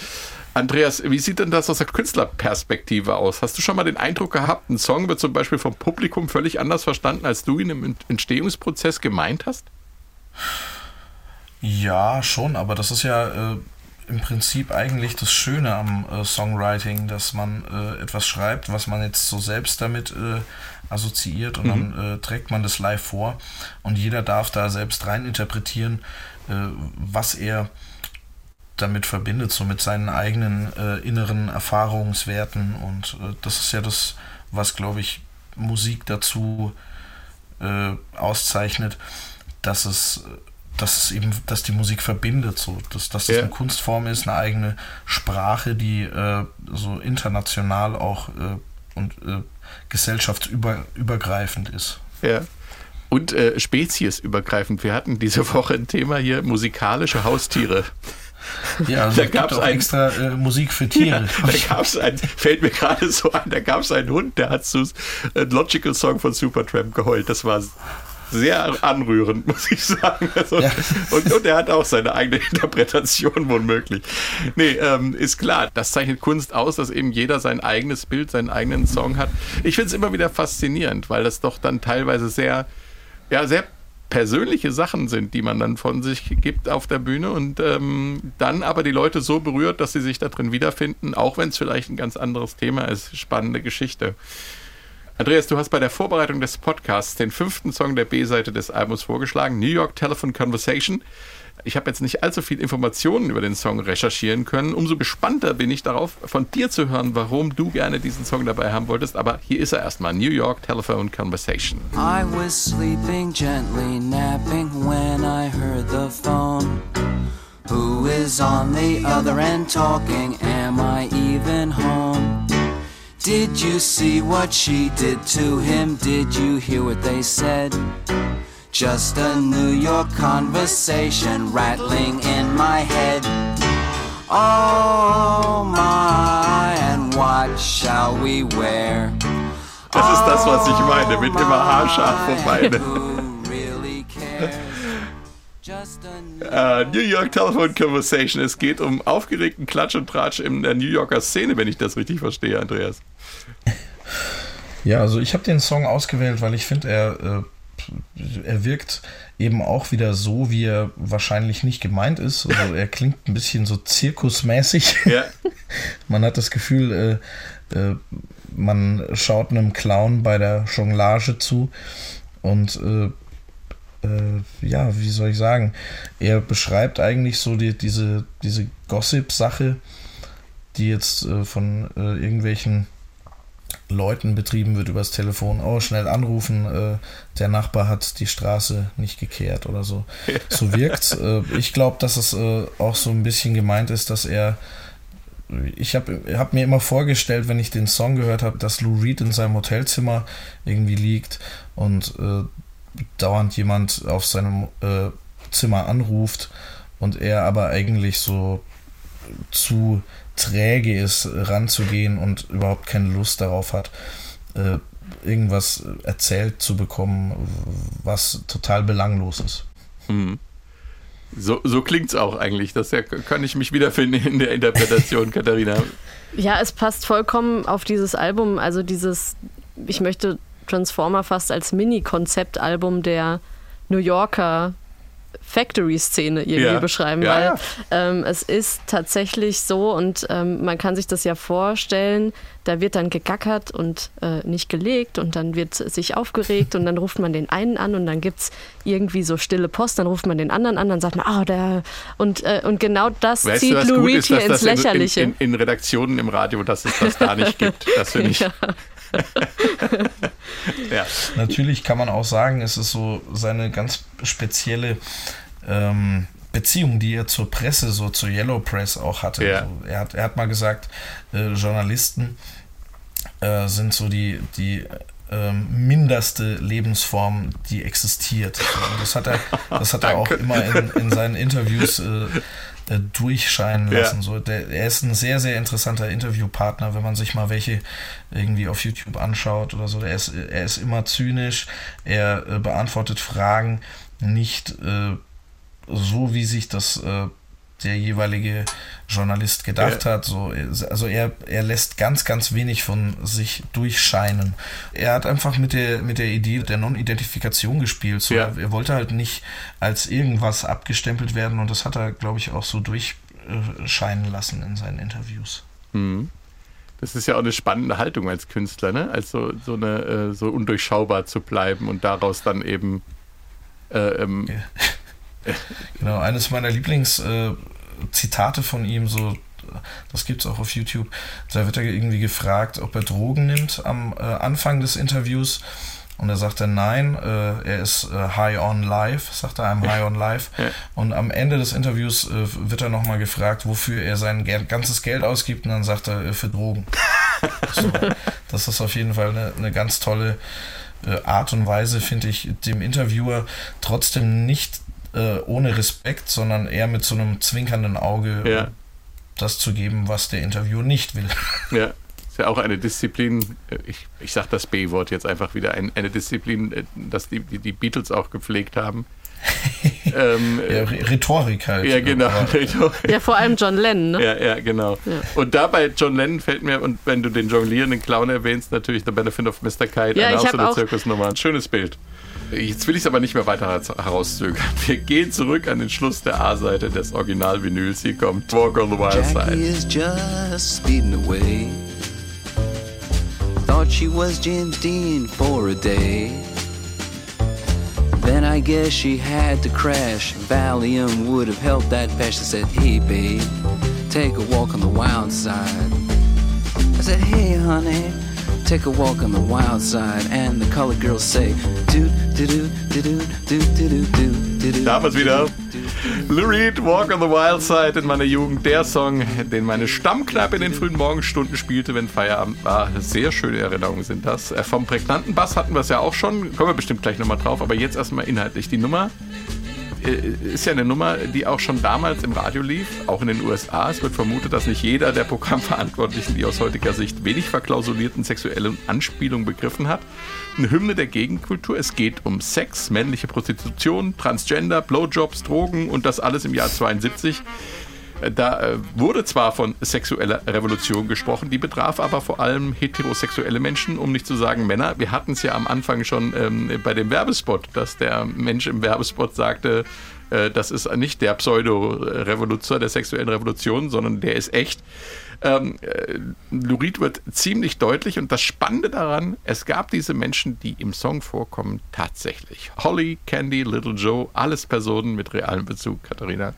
Andreas, wie sieht denn das aus der Künstlerperspektive aus? Hast du schon mal den Eindruck gehabt, ein Song wird zum Beispiel vom Publikum völlig anders verstanden, als du ihn im Entstehungsprozess gemeint hast? Ja, schon, aber das ist ja äh, im Prinzip eigentlich das Schöne am äh, Songwriting, dass man äh, etwas schreibt, was man jetzt so selbst damit äh, assoziiert und mhm. dann äh, trägt man das live vor und jeder darf da selbst rein interpretieren, äh, was er damit verbindet, so mit seinen eigenen äh, inneren Erfahrungswerten. Und äh, das ist ja das, was, glaube ich, Musik dazu äh, auszeichnet, dass es, dass es eben, dass die Musik verbindet, so, dass, dass das ja. eine Kunstform ist, eine eigene Sprache, die äh, so international auch äh, und äh, gesellschaftsübergreifend ist. Ja und äh, speziesübergreifend. Wir hatten diese Woche ein Thema hier, musikalische Haustiere. Ja, also da gab es extra äh, Musik für Tiere. Ja, da gab es ein, fällt mir gerade so ein, da gab es einen Hund, der hat zu äh, Logical Song von Supertramp geheult. Das war sehr anrührend, muss ich sagen. Also, ja. und, und er hat auch seine eigene Interpretation womöglich. Nee, ähm, ist klar, das zeichnet Kunst aus, dass eben jeder sein eigenes Bild, seinen eigenen Song hat. Ich finde es immer wieder faszinierend, weil das doch dann teilweise sehr, ja, sehr persönliche Sachen sind, die man dann von sich gibt auf der Bühne und ähm, dann aber die Leute so berührt, dass sie sich da drin wiederfinden, auch wenn es vielleicht ein ganz anderes Thema ist. Spannende Geschichte. Andreas, du hast bei der Vorbereitung des Podcasts den fünften Song der B-Seite des Albums vorgeschlagen, New York Telephone Conversation. Ich habe jetzt nicht allzu viel Informationen über den Song recherchieren können. Umso gespannter bin ich darauf, von dir zu hören, warum du gerne diesen Song dabei haben wolltest. Aber hier ist er erstmal. New York Telephone Conversation. I was sleeping gently, napping when I heard the phone. Who is on the other end talking? Am I even home? Did you see what she did to him? Did you hear what they said? Just a New York conversation rattling in my head. Oh my, and what shall we wear? Das ist das, was ich meine, mit immer haarscharf vorbei. Uh, New York Telephone Conversation. Es geht um aufgeregten Klatsch und Tratsch in der New Yorker Szene, wenn ich das richtig verstehe, Andreas. Ja, also ich habe den Song ausgewählt, weil ich finde, er äh, er wirkt eben auch wieder so, wie er wahrscheinlich nicht gemeint ist. Also er klingt ein bisschen so zirkusmäßig. Ja. Man hat das Gefühl, äh, äh, man schaut einem Clown bei der Jonglage zu und äh, äh, ja, wie soll ich sagen, er beschreibt eigentlich so die, diese, diese Gossip-Sache, die jetzt äh, von äh, irgendwelchen Leuten betrieben wird übers Telefon. Oh, schnell anrufen, äh, der Nachbar hat die Straße nicht gekehrt oder so. So wirkt äh, Ich glaube, dass es äh, auch so ein bisschen gemeint ist, dass er ich habe hab mir immer vorgestellt, wenn ich den Song gehört habe, dass Lou Reed in seinem Hotelzimmer irgendwie liegt und äh, dauernd jemand auf seinem äh, Zimmer anruft und er aber eigentlich so zu träge ist, ranzugehen und überhaupt keine Lust darauf hat, äh, irgendwas erzählt zu bekommen, was total belanglos ist. Mhm. So, so klingt es auch eigentlich. Das ja, kann ich mich wiederfinden in der Interpretation, Katharina. Ja, es passt vollkommen auf dieses Album. Also dieses, ich möchte Transformer fast als Mini-Konzeptalbum der New Yorker Factory-Szene irgendwie ja. beschreiben, ja, weil ja. Ähm, es ist tatsächlich so und ähm, man kann sich das ja vorstellen, da wird dann gegackert und äh, nicht gelegt und dann wird sich aufgeregt und dann ruft man den einen an und dann gibt es irgendwie so stille Post, dann ruft man den anderen an, dann sagt man, ah, oh, der und, äh, und genau das weißt zieht Lou Reed hier ins Lächerliche. In, in, in, Redaktionen im Radio, dass es das da nicht gibt. Das finde ich. ja. Natürlich kann man auch sagen, es ist so seine ganz spezielle ähm, Beziehung, die er zur Presse, so zur Yellow Press auch hatte. Ja. Also er, hat, er hat mal gesagt, äh, Journalisten äh, sind so die, die ähm, minderste Lebensform, die existiert. Und das hat er, das hat er auch immer in, in seinen Interviews äh, äh, durchscheinen lassen. Ja. So, der, er ist ein sehr, sehr interessanter Interviewpartner, wenn man sich mal welche irgendwie auf YouTube anschaut oder so. Er ist, er ist immer zynisch, er äh, beantwortet Fragen nicht äh, so, wie sich das äh, der jeweilige Journalist gedacht ja. hat. So, also er, er lässt ganz, ganz wenig von sich durchscheinen. Er hat einfach mit der, mit der Idee der Non-Identifikation gespielt. So, ja. er, wollte halt nicht als irgendwas abgestempelt werden und das hat er, glaube ich, auch so durchscheinen lassen in seinen Interviews. Mhm. Das ist ja auch eine spannende Haltung als Künstler, ne? Als so, eine, äh, so undurchschaubar zu bleiben und daraus dann eben äh, ähm, ja. genau, eines meiner Lieblingszitate äh, von ihm, so, das gibt es auch auf YouTube, da wird er irgendwie gefragt, ob er Drogen nimmt am äh, Anfang des Interviews. Und er sagt dann nein, äh, er ist äh, high on life, sagt er, I'm high on life. Und am Ende des Interviews äh, wird er nochmal gefragt, wofür er sein ganzes Geld ausgibt. Und dann sagt er, äh, für Drogen. so, das ist auf jeden Fall eine, eine ganz tolle äh, Art und Weise, finde ich, dem Interviewer trotzdem nicht äh, ohne Respekt, sondern eher mit so einem zwinkernden Auge ja. das zu geben, was der Interviewer nicht will. Ja, ist ja auch eine Disziplin, äh, ich, ich sage das B-Wort jetzt einfach wieder, ein, eine Disziplin, äh, dass die, die, die Beatles auch gepflegt haben. ähm, ja, Rhetorik halt. Ja, genau. Ja, vor allem John Lennon, ne? Ja, ja, genau. Ja. Und dabei John Lennon fällt mir, und wenn du den jonglierenden Clown erwähnst, natürlich The Benefit of Mr. Kite, ja, eine auch so eine Zirkusnummer. Ein schönes Bild. Jetzt will ich es aber nicht mehr weiter herauszögern. Wir gehen zurück an den Schluss der A-Seite des Original-Vinyls. Hier kommt Walk on the Wild Side. Jackie is just speeding away. Thought she was Jim Dean for a day. Then I guess she had to crash. Valium would have helped that patch. I said, hey babe, take a walk on the wild side. I said, hey honey. Take a walk on the wild side and the colored girls say do do Damals wieder Lou Reed, Walk on the Wild Side in meiner Jugend, der Song, den meine Stammkneipe in den frühen Morgenstunden spielte, wenn Feierabend war. Sehr schöne Erinnerungen sind das. Äh, vom prägnanten Bass hatten wir es ja auch schon, kommen wir bestimmt gleich nochmal drauf, aber jetzt erstmal inhaltlich. Die Nummer äh, ist ja eine Nummer, die auch schon damals im Radio lief, auch in den USA. Es wird vermutet, dass nicht jeder der Programmverantwortlichen die aus heutiger Sicht wenig verklausulierten sexuellen Anspielungen begriffen hat. Eine Hymne der Gegenkultur. Es geht um Sex, männliche Prostitution, Transgender, Blowjobs, Drogen und das alles im Jahr 72. Da äh, wurde zwar von sexueller Revolution gesprochen, die betraf aber vor allem heterosexuelle Menschen, um nicht zu sagen Männer. Wir hatten es ja am Anfang schon ähm, bei dem Werbespot, dass der Mensch im Werbespot sagte, äh, das ist nicht der Pseudo-Revoluzer der sexuellen Revolution, sondern der ist echt. Ähm, äh, Lurid wird ziemlich deutlich und das Spannende daran, es gab diese Menschen, die im Song vorkommen, tatsächlich. Holly, Candy, Little Joe, alles Personen mit realem Bezug, Katharina.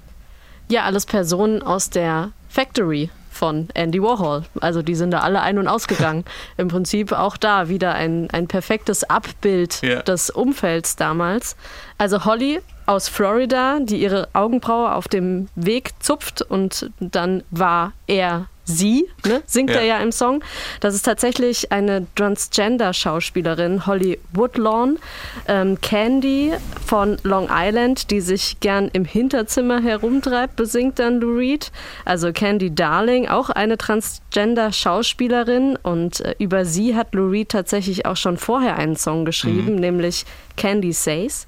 Ja, alles Personen aus der Factory von Andy Warhol. Also die sind da alle ein- und ausgegangen. Im Prinzip auch da wieder ein, ein perfektes Abbild ja. des Umfelds damals. Also Holly aus Florida, die ihre Augenbraue auf dem Weg zupft und dann war er sie, ne, singt ja. er ja im Song. Das ist tatsächlich eine Transgender-Schauspielerin, Holly Woodlawn. Ähm, Candy von Long Island, die sich gern im Hinterzimmer herumtreibt, besingt dann Lou Reed. Also Candy Darling, auch eine Transgender-Schauspielerin. Und äh, über sie hat Lou Reed tatsächlich auch schon vorher einen Song geschrieben, mhm. nämlich Candy Says.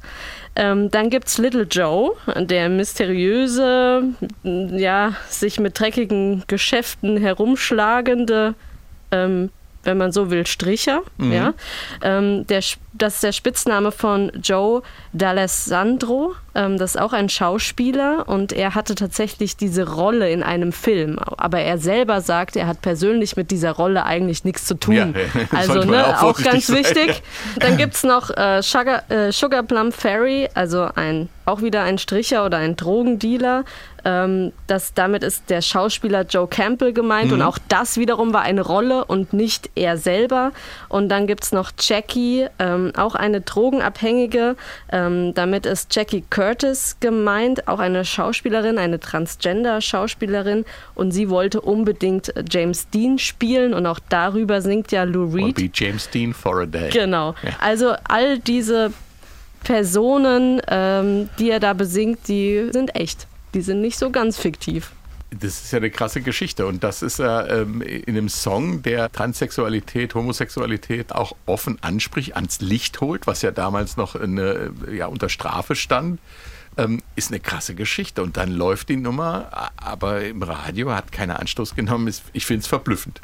Ähm, dann gibt es Little Joe, der mysteriöse, ja, sich mit dreckigen Geschäften herumschlagende ähm, wenn man so will, Stricher. Mhm. Ja. Ähm, der, das ist der Spitzname von Joe D'Alessandro. Ähm, das ist auch ein Schauspieler und er hatte tatsächlich diese Rolle in einem Film. Aber er selber sagt, er hat persönlich mit dieser Rolle eigentlich nichts zu tun. Ja, also ne, auch, auch ganz sein. wichtig. Dann gibt es noch äh, Sugar, äh, Sugar Plum Fairy, also ein, auch wieder ein Stricher oder ein Drogendealer. Ähm, das, damit ist der Schauspieler Joe Campbell gemeint mhm. und auch das wiederum war eine Rolle und nicht er selber. Und dann gibt es noch Jackie, ähm, auch eine Drogenabhängige. Ähm, damit ist Jackie Curtis gemeint, auch eine Schauspielerin, eine Transgender-Schauspielerin. Und sie wollte unbedingt James Dean spielen und auch darüber singt ja Lou Reed. Be James Dean for a day. Genau. Ja. Also all diese Personen, ähm, die er da besingt, die sind echt die sind nicht so ganz fiktiv. Das ist ja eine krasse Geschichte und das ist ja ähm, in einem Song, der Transsexualität, Homosexualität auch offen anspricht, ans Licht holt, was ja damals noch eine, ja, unter Strafe stand, ähm, ist eine krasse Geschichte. Und dann läuft die Nummer, aber im Radio hat keiner Anstoß genommen. Ich finde es verblüffend.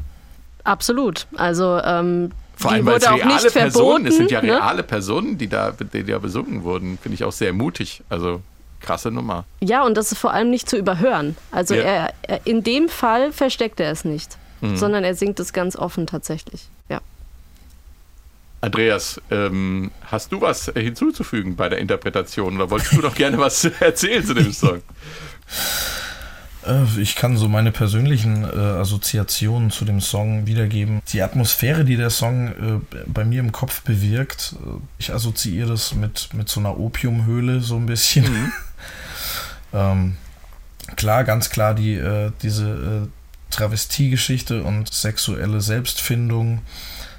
Absolut. Also ähm, vor allem, weil es reale Personen, es sind ja ne? reale ne? Personen, die da, die da besungen wurden, finde ich auch sehr mutig. Also krasse Nummer. Ja, und das ist vor allem nicht zu überhören. Also ja. er, er, in dem Fall versteckt er es nicht, mhm. sondern er singt es ganz offen tatsächlich. Ja. Andreas, ähm, hast du was hinzuzufügen bei der Interpretation oder wolltest du noch gerne was erzählen zu dem Song? Äh, ich kann so meine persönlichen äh, Assoziationen zu dem Song wiedergeben. Die Atmosphäre, die der Song äh, bei mir im Kopf bewirkt, äh, ich assoziiere das mit, mit so einer Opiumhöhle so ein bisschen. Mhm. Ähm, klar, ganz klar die, äh, diese äh, Travestiegeschichte und sexuelle Selbstfindung.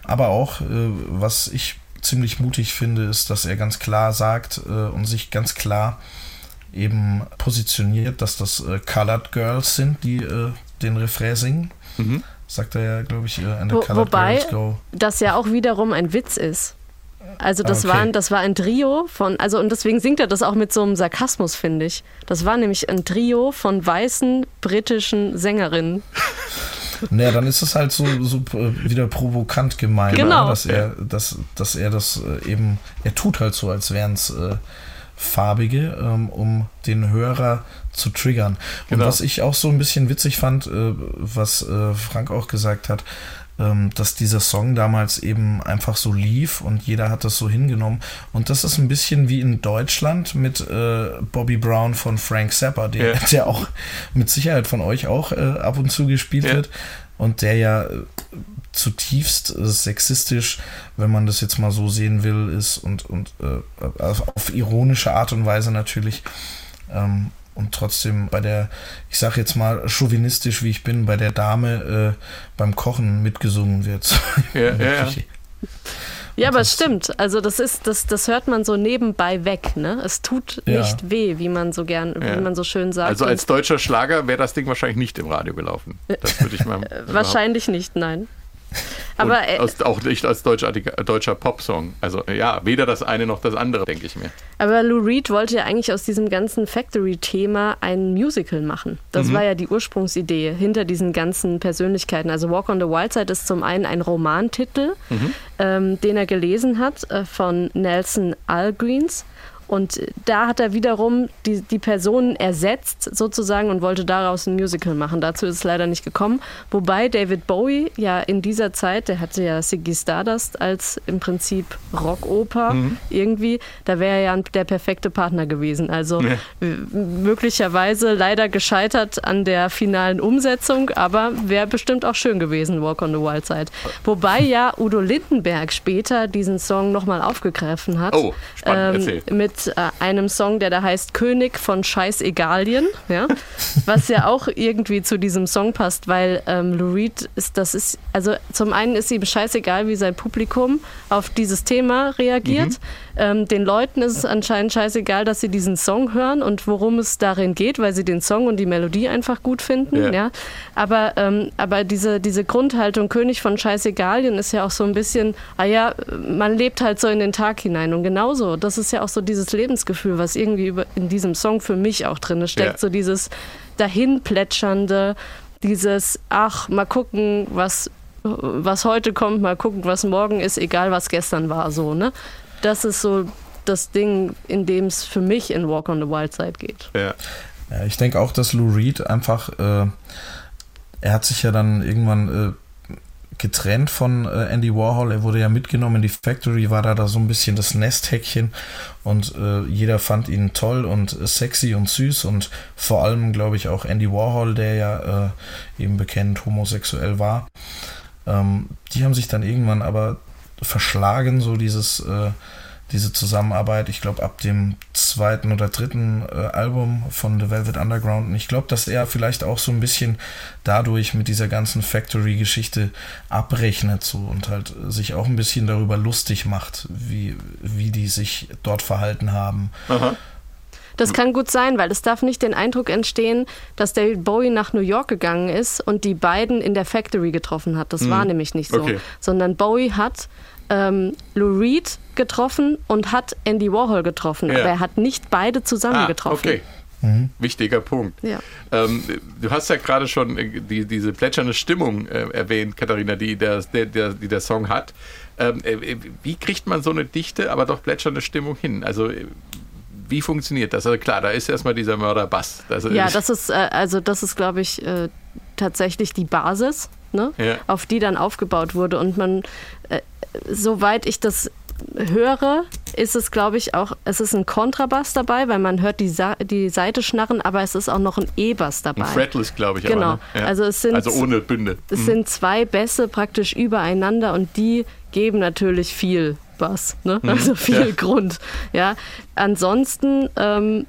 Aber auch, äh, was ich ziemlich mutig finde, ist, dass er ganz klar sagt äh, und sich ganz klar eben positioniert, dass das äh, Colored Girls sind, die äh, den Refrain singen. Mhm. Sagt er ja, glaube ich, äh, the Wo, Colored wobei Girls go. das ja auch wiederum ein Witz ist. Also das, okay. waren, das war ein Trio von, also und deswegen singt er das auch mit so einem Sarkasmus, finde ich. Das war nämlich ein Trio von weißen britischen Sängerinnen. Naja, dann ist es halt so, so äh, wieder provokant gemeint, genau. dass er, dass, dass er das äh, eben, er tut halt so, als wären es äh, farbige, ähm, um den Hörer zu triggern. Genau. Und was ich auch so ein bisschen witzig fand, äh, was äh, Frank auch gesagt hat, dass dieser Song damals eben einfach so lief und jeder hat das so hingenommen. Und das ist ein bisschen wie in Deutschland mit äh, Bobby Brown von Frank Zappa, der, ja. der auch mit Sicherheit von euch auch äh, ab und zu gespielt ja. wird und der ja äh, zutiefst äh, sexistisch, wenn man das jetzt mal so sehen will, ist und, und äh, auf ironische Art und Weise natürlich. Ähm, und trotzdem bei der, ich sag jetzt mal chauvinistisch wie ich bin, bei der Dame äh, beim Kochen mitgesungen wird. Ja, ja, ja. Ja, aber es stimmt. Also das ist, das, das hört man so nebenbei weg, ne? Es tut ja. nicht weh, wie man so gern, ja. wie man so schön sagt. Also als deutscher Schlager wäre das Ding wahrscheinlich nicht im Radio gelaufen. Das würde ich mal. Wahrscheinlich nicht, nein. Aber äh, aus, auch nicht als deutscher, deutscher Popsong. Also ja, weder das eine noch das andere, denke ich mir. Aber Lou Reed wollte ja eigentlich aus diesem ganzen Factory-Thema ein Musical machen. Das mhm. war ja die Ursprungsidee hinter diesen ganzen Persönlichkeiten. Also Walk on the Wild Side ist zum einen ein Romantitel, mhm. ähm, den er gelesen hat äh, von Nelson Algreens. Und da hat er wiederum die, die Personen ersetzt sozusagen und wollte daraus ein Musical machen. Dazu ist es leider nicht gekommen. Wobei David Bowie ja in dieser Zeit, der hatte ja Siggy Stardust als im Prinzip Rockoper mhm. irgendwie, da wäre er ja der perfekte Partner gewesen. Also ja. möglicherweise leider gescheitert an der finalen Umsetzung, aber wäre bestimmt auch schön gewesen, Walk on the Wild Side. Wobei ja Udo Lindenberg später diesen Song nochmal aufgegriffen hat. Oh, spannend, ähm, mit äh, einem Song, der da heißt König von Scheißegalien, ja, was ja auch irgendwie zu diesem Song passt, weil ähm, Lou Reed ist, das ist, also zum einen ist ihm scheißegal, wie sein Publikum auf dieses Thema reagiert. Mhm. Ähm, den Leuten ist es anscheinend scheißegal, dass sie diesen Song hören und worum es darin geht, weil sie den Song und die Melodie einfach gut finden. Ja. ja. Aber, ähm, aber diese, diese Grundhaltung König von Scheißegalien ist ja auch so ein bisschen, ah ja, man lebt halt so in den Tag hinein. Und genauso, das ist ja auch so dieses Lebensgefühl, was irgendwie in diesem Song für mich auch drin steckt. Ja. So dieses dahinplätschernde, dieses, ach, mal gucken, was was heute kommt, mal gucken, was morgen ist, egal was gestern war, so, ne? Das ist so das Ding, in dem es für mich in Walk on the Wild Side geht. Ja. ja ich denke auch, dass Lou Reed einfach, äh, er hat sich ja dann irgendwann äh, getrennt von äh, Andy Warhol. Er wurde ja mitgenommen in die Factory, war da, da so ein bisschen das Nesthäkchen und äh, jeder fand ihn toll und äh, sexy und süß und vor allem, glaube ich, auch Andy Warhol, der ja äh, eben bekannt homosexuell war. Ähm, die haben sich dann irgendwann aber verschlagen, so dieses, äh, diese Zusammenarbeit. Ich glaube, ab dem zweiten oder dritten äh, Album von The Velvet Underground. Und ich glaube, dass er vielleicht auch so ein bisschen dadurch mit dieser ganzen Factory-Geschichte abrechnet so und halt sich auch ein bisschen darüber lustig macht, wie, wie die sich dort verhalten haben. Aha. Das kann gut sein, weil es darf nicht den Eindruck entstehen, dass David Bowie nach New York gegangen ist und die beiden in der Factory getroffen hat. Das mhm. war nämlich nicht so. Okay. Sondern Bowie hat ähm, Lou Reed getroffen und hat Andy Warhol getroffen, ja. aber er hat nicht beide zusammen ah, getroffen. Okay. Mhm. Wichtiger Punkt. Ja. Ähm, du hast ja gerade schon äh, die, diese plätschernde Stimmung äh, erwähnt, Katharina, die der, der, die der Song hat. Ähm, äh, wie kriegt man so eine dichte, aber doch plätschernde Stimmung hin? Also äh, wie funktioniert das? Also klar, da ist erstmal dieser Mörder-Bass. Das ja, das ist äh, also das ist, glaube ich, äh, tatsächlich die Basis, ne? Ja. auf die dann aufgebaut wurde. Und man, soweit ich das höre, ist es, glaube ich, auch, es ist ein Kontrabass dabei, weil man hört die, Sa die Seite schnarren, aber es ist auch noch ein E-Bass dabei. Ein Fretless, glaube ich. Genau. Aber, ne? ja. also, es sind, also ohne Bünde. Es mhm. sind zwei Bässe praktisch übereinander und die geben natürlich viel Bass, ne? Mhm. also viel ja. Grund. Ja. Ansonsten ähm,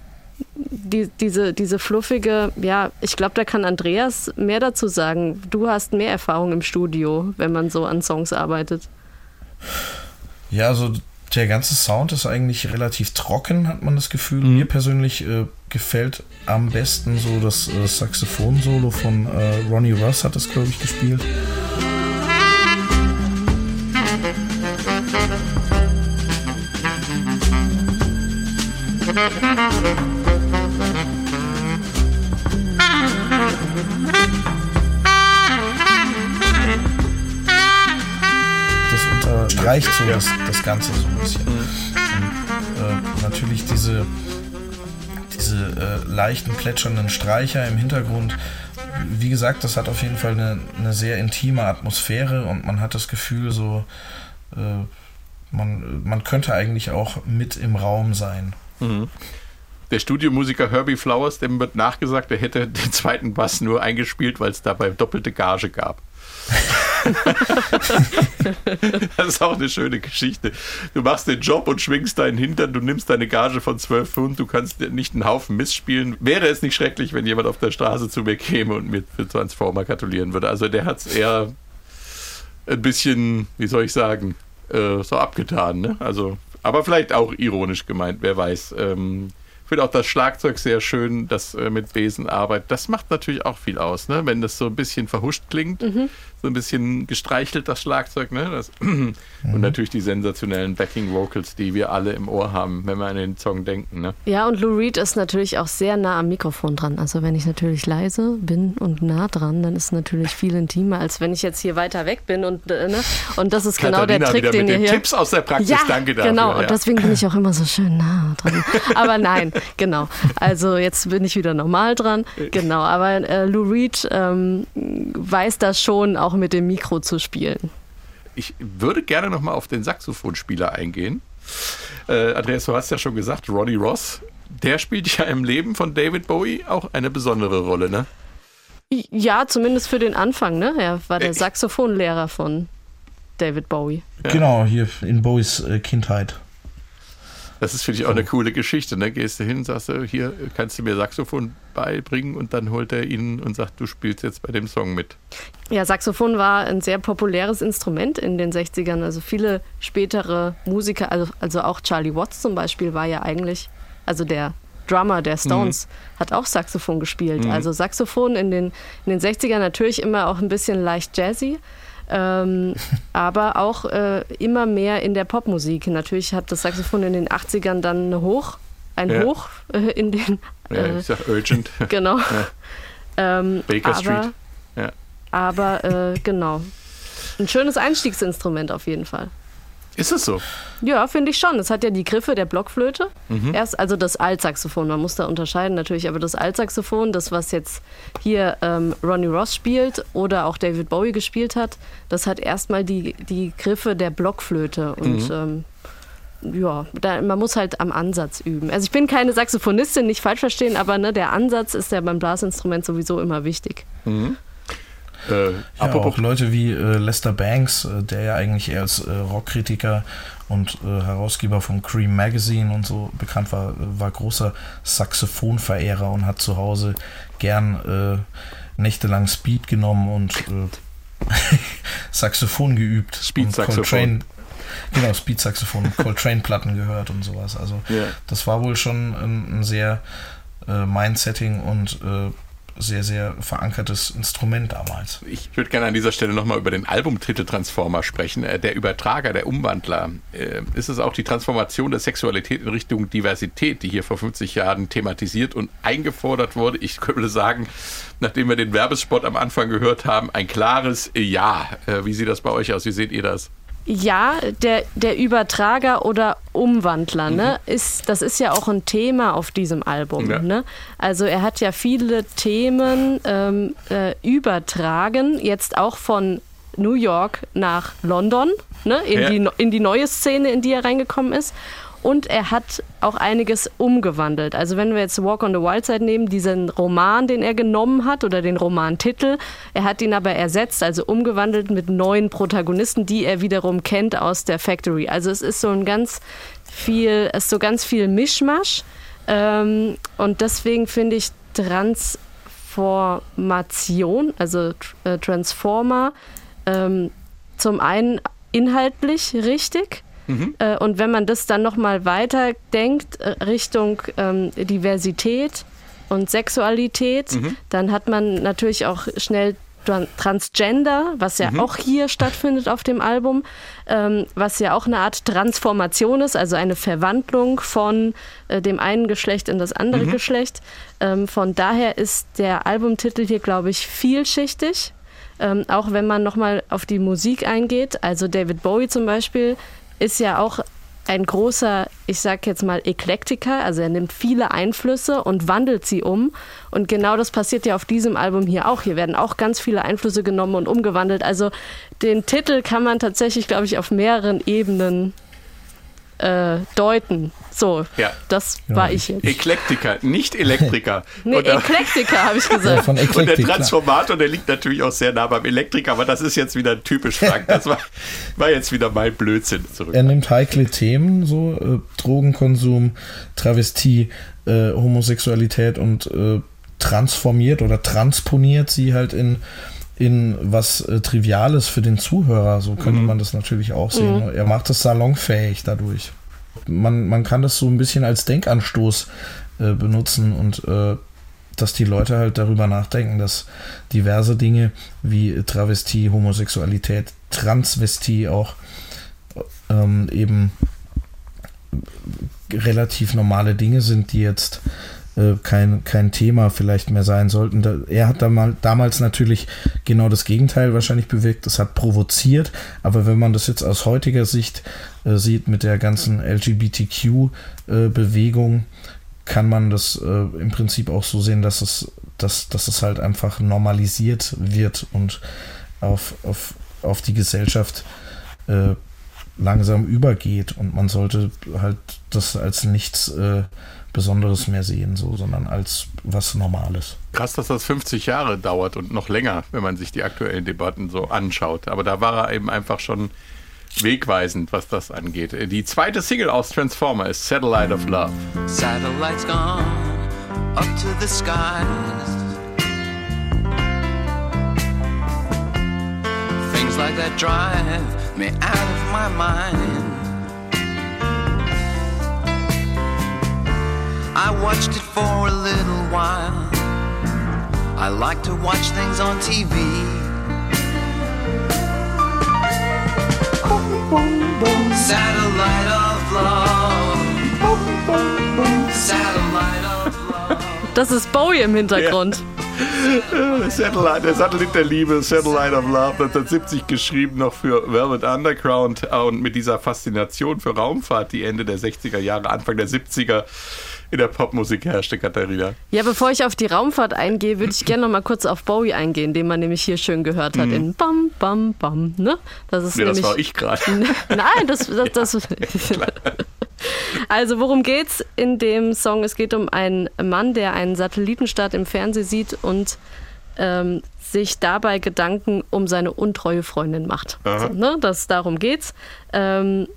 die, diese, diese fluffige, ja, ich glaube, da kann Andreas mehr dazu sagen. Du hast mehr Erfahrung im Studio, wenn man so an Songs arbeitet. Ja, also der ganze Sound ist eigentlich relativ trocken, hat man das Gefühl. Mhm. Mir persönlich äh, gefällt am besten so das äh, Saxophon-Solo von äh, Ronnie Russ, hat das, glaube ich, gespielt. streicht so das, das Ganze so ein bisschen. Und äh, natürlich diese, diese äh, leichten, plätschernden Streicher im Hintergrund. Wie gesagt, das hat auf jeden Fall eine, eine sehr intime Atmosphäre und man hat das Gefühl, so äh, man, man könnte eigentlich auch mit im Raum sein. Mhm. Der Studiomusiker Herbie Flowers, dem wird nachgesagt, er hätte den zweiten Bass nur eingespielt, weil es dabei doppelte Gage gab. das ist auch eine schöne Geschichte. Du machst den Job und schwingst deinen Hintern, du nimmst deine Gage von 12 Pfund, du kannst nicht einen Haufen Mist spielen. Wäre es nicht schrecklich, wenn jemand auf der Straße zu mir käme und mir für Transformer gratulieren würde. Also der hat es eher ein bisschen, wie soll ich sagen, äh, so abgetan. Ne? Also, aber vielleicht auch ironisch gemeint, wer weiß. Ähm, finde auch das Schlagzeug sehr schön, das äh, mit Besen arbeitet. Das macht natürlich auch viel aus, ne? wenn das so ein bisschen verhuscht klingt. Mhm. So ein bisschen gestreichelt, das Schlagzeug. Ne? Das, mhm. Und natürlich die sensationellen Backing-Vocals, die wir alle im Ohr haben, wenn wir an den Song denken. Ne? Ja, und Lou Reed ist natürlich auch sehr nah am Mikrofon dran. Also wenn ich natürlich leise bin und nah dran, dann ist es natürlich viel intimer, als wenn ich jetzt hier weiter weg bin. Und, äh, ne? und das ist Katharina genau der Trick, den ihr hier... Tipps aus der Praxis, ja, danke dafür. Genau, ja. und deswegen bin ich auch immer so schön nah dran. Aber nein, genau. Also jetzt bin ich wieder normal dran. Genau, aber äh, Lou Reed ähm, weiß das schon, auch mit dem Mikro zu spielen. Ich würde gerne nochmal auf den Saxophonspieler eingehen. Äh, Andreas, du hast ja schon gesagt, Ronnie Ross, der spielt ja im Leben von David Bowie auch eine besondere Rolle, ne? Ja, zumindest für den Anfang, ne? Er war der Saxophonlehrer von David Bowie. Ja. Genau, hier in Bowies äh, Kindheit. Das ist, finde ich, auch eine coole Geschichte. Ne? Gehst du hin, sagst du, hier kannst du mir Saxophon beibringen und dann holt er ihn und sagt, du spielst jetzt bei dem Song mit. Ja, Saxophon war ein sehr populäres Instrument in den 60ern. Also viele spätere Musiker, also, also auch Charlie Watts zum Beispiel war ja eigentlich, also der Drummer der Stones, mhm. hat auch Saxophon gespielt. Mhm. Also Saxophon in den, in den 60ern natürlich immer auch ein bisschen leicht jazzy ähm, aber auch äh, immer mehr in der Popmusik. Natürlich hat das Saxophon in den 80ern dann Hoch, ein ja. Hoch äh, in den. Äh, ja, ich sag Urgent. Genau. Ja. Ähm, Baker aber, Street. Ja. Aber äh, genau. Ein schönes Einstiegsinstrument auf jeden Fall. Ist es so? Ja, finde ich schon. Es hat ja die Griffe der Blockflöte. Mhm. Erst, also das Altsaxophon, man muss da unterscheiden natürlich, aber das Altsaxophon, das was jetzt hier ähm, Ronnie Ross spielt oder auch David Bowie gespielt hat, das hat erstmal die, die Griffe der Blockflöte. Und mhm. ähm, ja, da, man muss halt am Ansatz üben. Also ich bin keine Saxophonistin, nicht falsch verstehen, aber ne, der Ansatz ist ja beim Blasinstrument sowieso immer wichtig. Mhm. Äh, ja, auch Leute wie äh, Lester Banks, äh, der ja eigentlich eher als äh, Rockkritiker und äh, Herausgeber von Cream Magazine und so bekannt war, war großer Saxophonverehrer und hat zu Hause gern äh, nächtelang Speed genommen und Saxophon geübt. Speed-Saxophon. Genau, Speed-Saxophon, Coltrane-Platten gehört und sowas. Also yeah. das war wohl schon ein, ein sehr äh, Mind-Setting und äh, sehr, sehr verankertes Instrument damals. Ich würde gerne an dieser Stelle nochmal über den Albumtitel Transformer sprechen. Äh, der Übertrager, der Umwandler. Äh, ist es auch die Transformation der Sexualität in Richtung Diversität, die hier vor 50 Jahren thematisiert und eingefordert wurde? Ich würde sagen, nachdem wir den Werbespot am Anfang gehört haben, ein klares Ja. Äh, wie sieht das bei euch aus? Wie seht ihr das? Ja, der, der Übertrager oder Umwandler, ne, mhm. ist, das ist ja auch ein Thema auf diesem Album. Ja. Ne? Also er hat ja viele Themen ähm, äh, übertragen, jetzt auch von New York nach London, ne, in, ja. die, in die neue Szene, in die er reingekommen ist. Und er hat auch einiges umgewandelt. Also wenn wir jetzt Walk on the Wild Side nehmen, diesen Roman, den er genommen hat oder den Romantitel, er hat ihn aber ersetzt, also umgewandelt mit neuen Protagonisten, die er wiederum kennt aus der Factory. Also es ist so ein ganz viel, es ist so ganz viel Mischmasch. Ähm, und deswegen finde ich Transformation, also äh, Transformer, ähm, zum einen inhaltlich richtig Mhm. Äh, und wenn man das dann nochmal weiter denkt äh, Richtung ähm, Diversität und Sexualität, mhm. dann hat man natürlich auch schnell Transgender, was ja mhm. auch hier stattfindet auf dem Album, ähm, was ja auch eine Art Transformation ist, also eine Verwandlung von äh, dem einen Geschlecht in das andere mhm. Geschlecht. Ähm, von daher ist der Albumtitel hier, glaube ich, vielschichtig. Ähm, auch wenn man nochmal auf die Musik eingeht. Also David Bowie zum Beispiel ist ja auch ein großer, ich sag jetzt mal, Eklektiker. Also er nimmt viele Einflüsse und wandelt sie um. Und genau das passiert ja auf diesem Album hier auch. Hier werden auch ganz viele Einflüsse genommen und umgewandelt. Also den Titel kann man tatsächlich, glaube ich, auf mehreren Ebenen äh, deuten. So, ja. das ja. war ich jetzt. Eklektiker, nicht Elektriker. nee, und, Eklektiker habe ich gesagt. Ja, und der Transformator, der liegt natürlich auch sehr nah beim Elektriker, aber das ist jetzt wieder typisch Frank. Das war, war jetzt wieder mein Blödsinn zurück. Er nimmt heikle Themen, so äh, Drogenkonsum, Travestie, äh, Homosexualität und äh, transformiert oder transponiert sie halt in in was äh, Triviales für den Zuhörer. So könnte mhm. man das natürlich auch sehen. Mhm. Er macht es salonfähig dadurch. Man, man kann das so ein bisschen als Denkanstoß äh, benutzen und äh, dass die Leute halt darüber nachdenken, dass diverse Dinge wie Travestie, Homosexualität, Transvestie auch ähm, eben relativ normale Dinge sind, die jetzt äh, kein, kein Thema vielleicht mehr sein sollten. Da, er hat damals, damals natürlich genau das Gegenteil wahrscheinlich bewirkt. Es hat provoziert, aber wenn man das jetzt aus heutiger Sicht äh, sieht mit der ganzen LGBTQ-Bewegung, äh, kann man das äh, im Prinzip auch so sehen, dass es, dass, dass es halt einfach normalisiert wird und auf, auf, auf die Gesellschaft langsam übergeht und man sollte halt das als nichts äh, Besonderes mehr sehen, so, sondern als was Normales. Krass, dass das 50 Jahre dauert und noch länger, wenn man sich die aktuellen Debatten so anschaut. Aber da war er eben einfach schon wegweisend, was das angeht. Die zweite Single aus Transformer ist Satellite of Love. Satellites gone up to the skies. Things like that drive me out of my mind. I watched it for a little while. I like to watch things on TV. Satellite of love. Satellite of love. Das ist Bowie im Hintergrund. Ja. Satellite, der Satellit der Liebe, Satellite of Love, 1970 geschrieben noch für Velvet Underground und mit dieser Faszination für Raumfahrt, die Ende der 60er Jahre, Anfang der 70er in der Popmusik herrschte, Katharina. Ja, bevor ich auf die Raumfahrt eingehe, würde ich gerne noch mal kurz auf Bowie eingehen, den man nämlich hier schön gehört hat mhm. in Bam, Bam, Bam. Ne? Das, ist nee, nämlich, das war ich gerade. Nein, das... das, das ja, also worum geht's in dem Song? Es geht um einen Mann, der einen Satellitenstart im Fernsehen sieht und ähm, sich dabei Gedanken um seine untreue Freundin macht. So, ne? das, darum geht's. Ähm,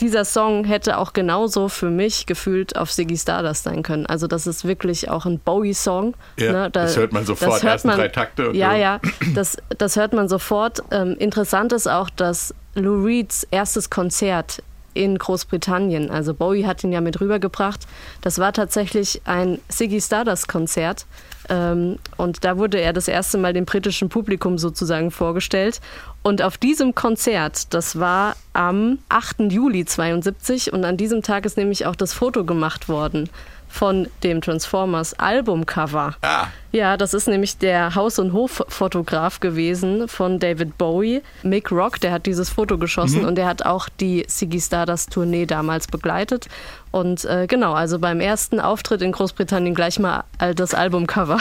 dieser Song hätte auch genauso für mich gefühlt auf Siggy Stardust sein können. Also das ist wirklich auch ein Bowie-Song. Ja, ne? da, das hört man sofort, hört ersten man, drei Takte. ja, so. ja, das, das hört man sofort. Ähm, interessant ist auch, dass Lou Reeds erstes Konzert in Großbritannien, also Bowie hat ihn ja mit rübergebracht, das war tatsächlich ein Siggy Stardust Konzert ähm, und da wurde er das erste Mal dem britischen Publikum sozusagen vorgestellt. Und auf diesem Konzert, das war am 8. Juli 72 und an diesem Tag ist nämlich auch das Foto gemacht worden von dem Transformers Albumcover. Ah. Ja, das ist nämlich der Haus- und Hoffotograf gewesen von David Bowie. Mick Rock, der hat dieses Foto geschossen mhm. und der hat auch die Siggy Stardust Tournee damals begleitet. Und äh, genau, also beim ersten Auftritt in Großbritannien gleich mal das Albumcover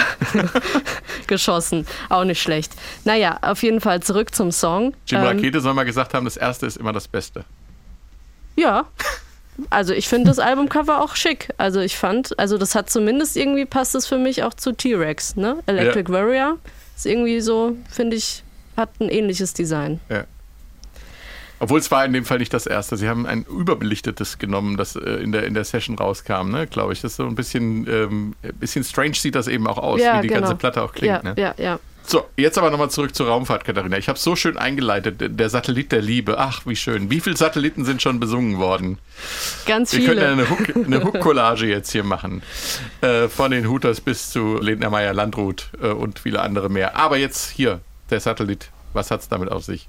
geschossen. Auch nicht schlecht. Naja, auf jeden Fall zurück zum Song. Jim ähm, Rakete soll mal gesagt haben, das erste ist immer das Beste. Ja, also ich finde das Albumcover auch schick. Also ich fand, also das hat zumindest irgendwie passt es für mich auch zu T-Rex, ne? Electric ja. Warrior ist irgendwie so, finde ich, hat ein ähnliches Design. Ja. Obwohl es war in dem Fall nicht das erste. Sie haben ein überbelichtetes genommen, das äh, in, der, in der Session rauskam, ne? glaube ich. Das ist so ein bisschen, ähm, bisschen strange sieht das eben auch aus, ja, wie die genau. ganze Platte auch klingt. Ja, ne? ja, ja. So, jetzt aber nochmal zurück zur Raumfahrt, Katharina. Ich habe so schön eingeleitet, der Satellit der Liebe. Ach, wie schön. Wie viele Satelliten sind schon besungen worden? Ganz viele. Wir können eine, Hook, eine Hook-Collage jetzt hier machen. Äh, von den Hooters bis zu Lena Meyer Landrut äh, und viele andere mehr. Aber jetzt hier, der Satellit. Was hat es damit auf sich?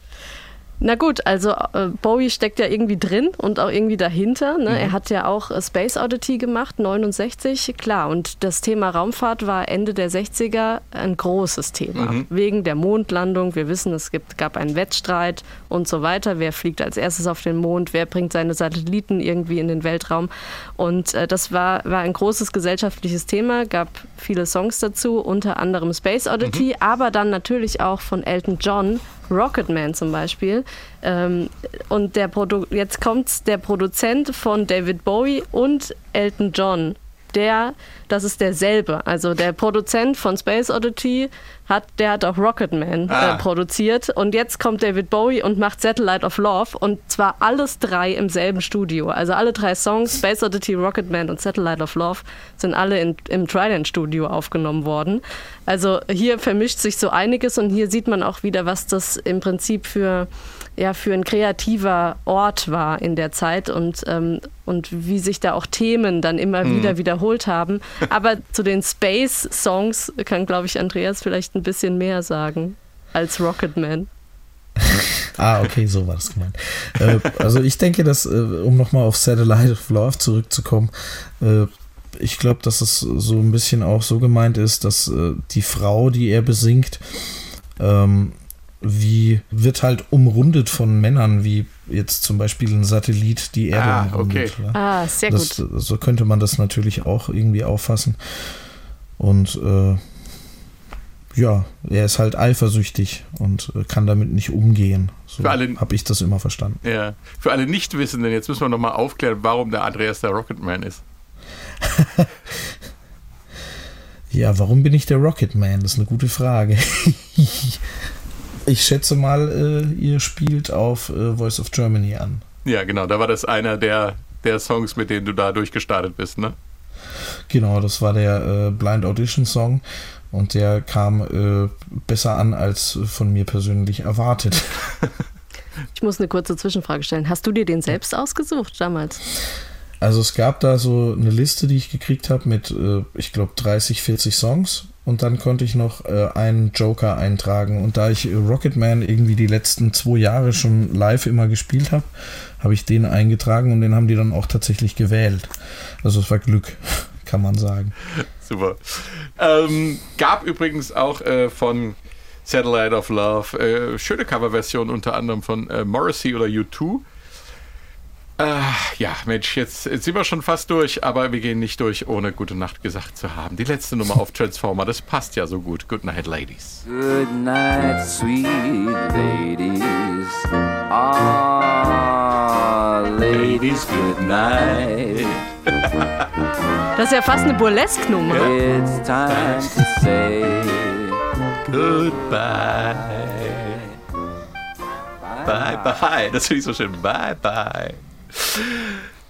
Na gut, also äh, Bowie steckt ja irgendwie drin und auch irgendwie dahinter. Ne? Mhm. Er hat ja auch äh, Space Oddity gemacht, 69, klar. Und das Thema Raumfahrt war Ende der 60er ein großes Thema. Mhm. Wegen der Mondlandung. Wir wissen, es gibt, gab einen Wettstreit und so weiter. Wer fliegt als erstes auf den Mond? Wer bringt seine Satelliten irgendwie in den Weltraum? Und äh, das war, war ein großes gesellschaftliches Thema, gab viele Songs dazu, unter anderem Space Oddity, mhm. aber dann natürlich auch von Elton John Rocketman zum Beispiel. Ähm, und der Produ jetzt kommt der Produzent von David Bowie und Elton John der, das ist derselbe. Also der Produzent von Space Oddity hat, der hat auch Rocketman äh, ah. äh, produziert. Und jetzt kommt David Bowie und macht Satellite of Love. Und zwar alles drei im selben Studio. Also alle drei Songs, Space Oddity, Rocketman und Satellite of Love, sind alle in, im Trident Studio aufgenommen worden. Also hier vermischt sich so einiges und hier sieht man auch wieder, was das im Prinzip für ja, für ein kreativer Ort war in der Zeit und, ähm, und wie sich da auch Themen dann immer mhm. wieder wiederholt haben. Aber zu den Space-Songs kann, glaube ich, Andreas vielleicht ein bisschen mehr sagen als Rocketman. ah, okay, so war das gemeint. Äh, also ich denke, dass, äh, um nochmal auf Satellite of Love zurückzukommen, äh, ich glaube, dass es so ein bisschen auch so gemeint ist, dass äh, die Frau, die er besingt, ähm, wie wird halt umrundet von Männern, wie jetzt zum Beispiel ein Satellit die Erde ah, umrundet. Okay. Ja? Ah, sehr das, gut. So könnte man das natürlich auch irgendwie auffassen. Und äh, ja, er ist halt eifersüchtig und äh, kann damit nicht umgehen. So habe ich das immer verstanden. Ja. Für alle Nichtwissenden, jetzt müssen wir nochmal aufklären, warum der Andreas der Rocketman ist. ja, warum bin ich der Rocketman? Das ist eine gute Frage. ich schätze mal, äh, ihr spielt auf äh, Voice of Germany an. Ja, genau. Da war das einer der, der Songs, mit denen du da durchgestartet bist, ne? Genau, das war der äh, Blind Audition Song und der kam äh, besser an als von mir persönlich erwartet. Ich muss eine kurze Zwischenfrage stellen. Hast du dir den selbst ausgesucht damals? Also es gab da so eine Liste, die ich gekriegt habe mit, äh, ich glaube, 30, 40 Songs. Und dann konnte ich noch äh, einen Joker eintragen. Und da ich Rocketman irgendwie die letzten zwei Jahre schon live immer gespielt habe, habe ich den eingetragen und den haben die dann auch tatsächlich gewählt. Also es war Glück, kann man sagen. Super. Ähm, gab übrigens auch äh, von Satellite of Love äh, schöne Coverversionen, unter anderem von äh, Morrissey oder U2. Äh, ja, Mensch, jetzt, jetzt, sind wir schon fast durch, aber wir gehen nicht durch, ohne Gute Nacht gesagt zu haben. Die letzte Nummer auf Transformer, das passt ja so gut. Good night, ladies. Good night, sweet ladies. Ah, ladies, good night. Das ist ja fast eine Burlesque-Nummer. It's time to say goodbye. Bye, bye. Das finde ich so schön. Bye, bye.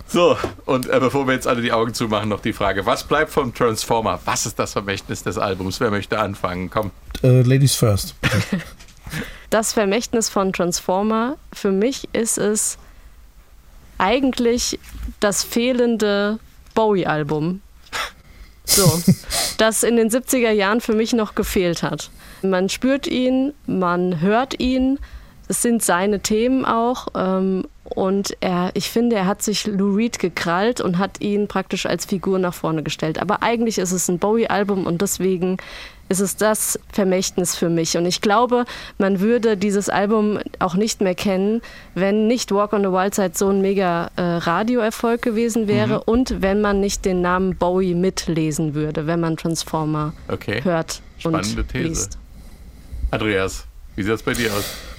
So, und äh, bevor wir jetzt alle die Augen zumachen, noch die Frage: Was bleibt vom Transformer? Was ist das Vermächtnis des Albums? Wer möchte anfangen? Komm. Uh, ladies first. das Vermächtnis von Transformer, für mich ist es eigentlich das fehlende Bowie-Album. So, das in den 70er Jahren für mich noch gefehlt hat. Man spürt ihn, man hört ihn, es sind seine Themen auch. Ähm, und er, ich finde, er hat sich Lou Reed gekrallt und hat ihn praktisch als Figur nach vorne gestellt. Aber eigentlich ist es ein Bowie-Album und deswegen ist es das Vermächtnis für mich. Und ich glaube, man würde dieses Album auch nicht mehr kennen, wenn nicht Walk on the Wild Side so ein mega äh, Radioerfolg gewesen wäre mhm. und wenn man nicht den Namen Bowie mitlesen würde, wenn man Transformer okay. hört Spannende und These. liest. Andreas, wie sieht das bei dir aus?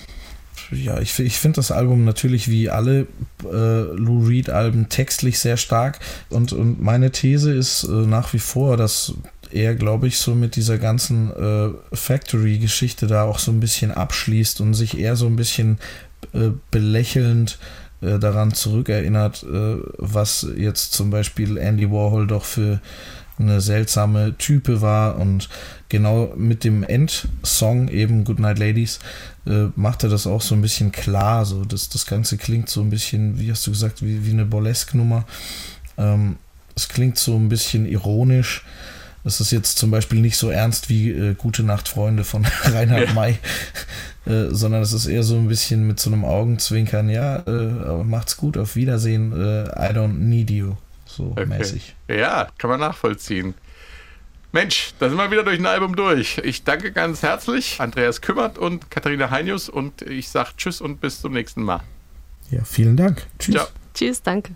Ja, ich, ich finde das Album natürlich wie alle äh, Lou Reed-Alben textlich sehr stark. Und, und meine These ist äh, nach wie vor, dass er, glaube ich, so mit dieser ganzen äh, Factory-Geschichte da auch so ein bisschen abschließt und sich eher so ein bisschen äh, belächelnd äh, daran zurückerinnert, äh, was jetzt zum Beispiel Andy Warhol doch für eine seltsame Type war und genau mit dem Endsong eben Goodnight Ladies äh, macht er das auch so ein bisschen klar. So, das, das Ganze klingt so ein bisschen, wie hast du gesagt, wie, wie eine Burlesque-Nummer. Ähm, es klingt so ein bisschen ironisch. Das ist jetzt zum Beispiel nicht so ernst wie äh, Gute Nacht, Freunde von Reinhard ja. May, äh, sondern es ist eher so ein bisschen mit so einem Augenzwinkern, ja, äh, macht's gut, auf Wiedersehen, äh, I don't need you so okay. mäßig. Ja, kann man nachvollziehen. Mensch, da sind wir wieder durch ein Album durch. Ich danke ganz herzlich Andreas Kümmert und Katharina Heinius und ich sage Tschüss und bis zum nächsten Mal. Ja, vielen Dank. Tschüss. Ciao. Tschüss, danke.